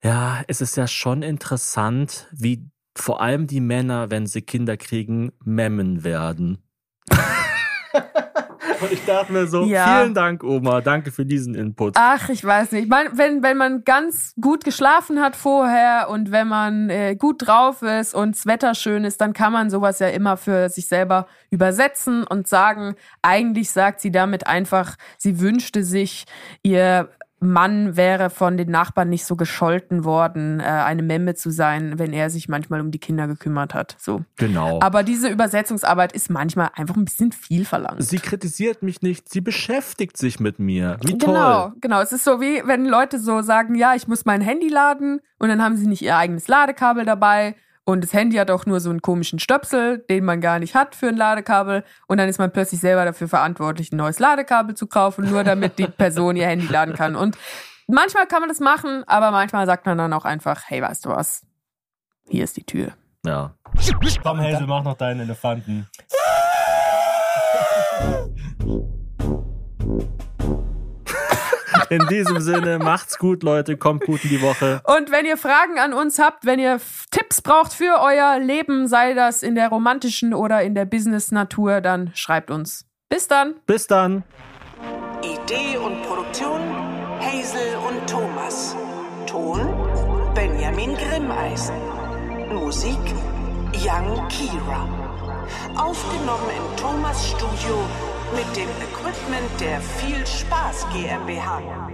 ja, es ist ja schon interessant, wie vor allem die Männer, wenn sie Kinder kriegen, memmen werden. und ich dachte mir so, Ja. vielen Dank, Oma, danke für diesen Input. Ach, ich weiß nicht. Ich meine, wenn, wenn man ganz gut geschlafen hat vorher und wenn man äh, gut drauf ist und das Wetter schön ist, dann kann man sowas ja immer für sich selber übersetzen und sagen, eigentlich sagt sie damit einfach, sie wünschte sich, ihr Mann wäre von den Nachbarn nicht so gescholten worden, äh, eine Memme zu sein, wenn er sich manchmal um die Kinder gekümmert hat. So. Genau. Aber diese Übersetzungsarbeit ist manchmal einfach ein bisschen viel verlangt. sie kritisiert mich nicht, sie beschäftigt sich mit mir. Wie toll. Genau, genau. Es ist so wie, wenn Leute so sagen, ja, ich muss mein Handy laden und dann haben sie nicht ihr eigenes Ladekabel dabei und das Handy hat auch nur so einen komischen Stöpsel, den man gar nicht hat für ein Ladekabel und dann ist man plötzlich selber dafür verantwortlich, ein neues Ladekabel zu kaufen, nur damit die Person ihr Handy laden kann. Und manchmal kann man das machen, aber manchmal sagt man dann auch einfach, hey, weißt du was? Hier ist die Tür. Ja. Komm, Hazel, mach noch deinen Elefanten. In diesem Sinne, macht's gut, Leute. Kommt gut in die Woche. Und wenn ihr Fragen an uns habt, wenn ihr Tipps braucht für euer Leben, sei das in der romantischen oder in der Business-Natur, dann schreibt uns. Bis dann. Bis dann. Idee und Produktion Hazel und Thomas. Ton Benjamin Grimmeisen. Musik Young Kira. Aufgenommen im Thomas Studio mit dem Equipment der Viel Spaß GmbH.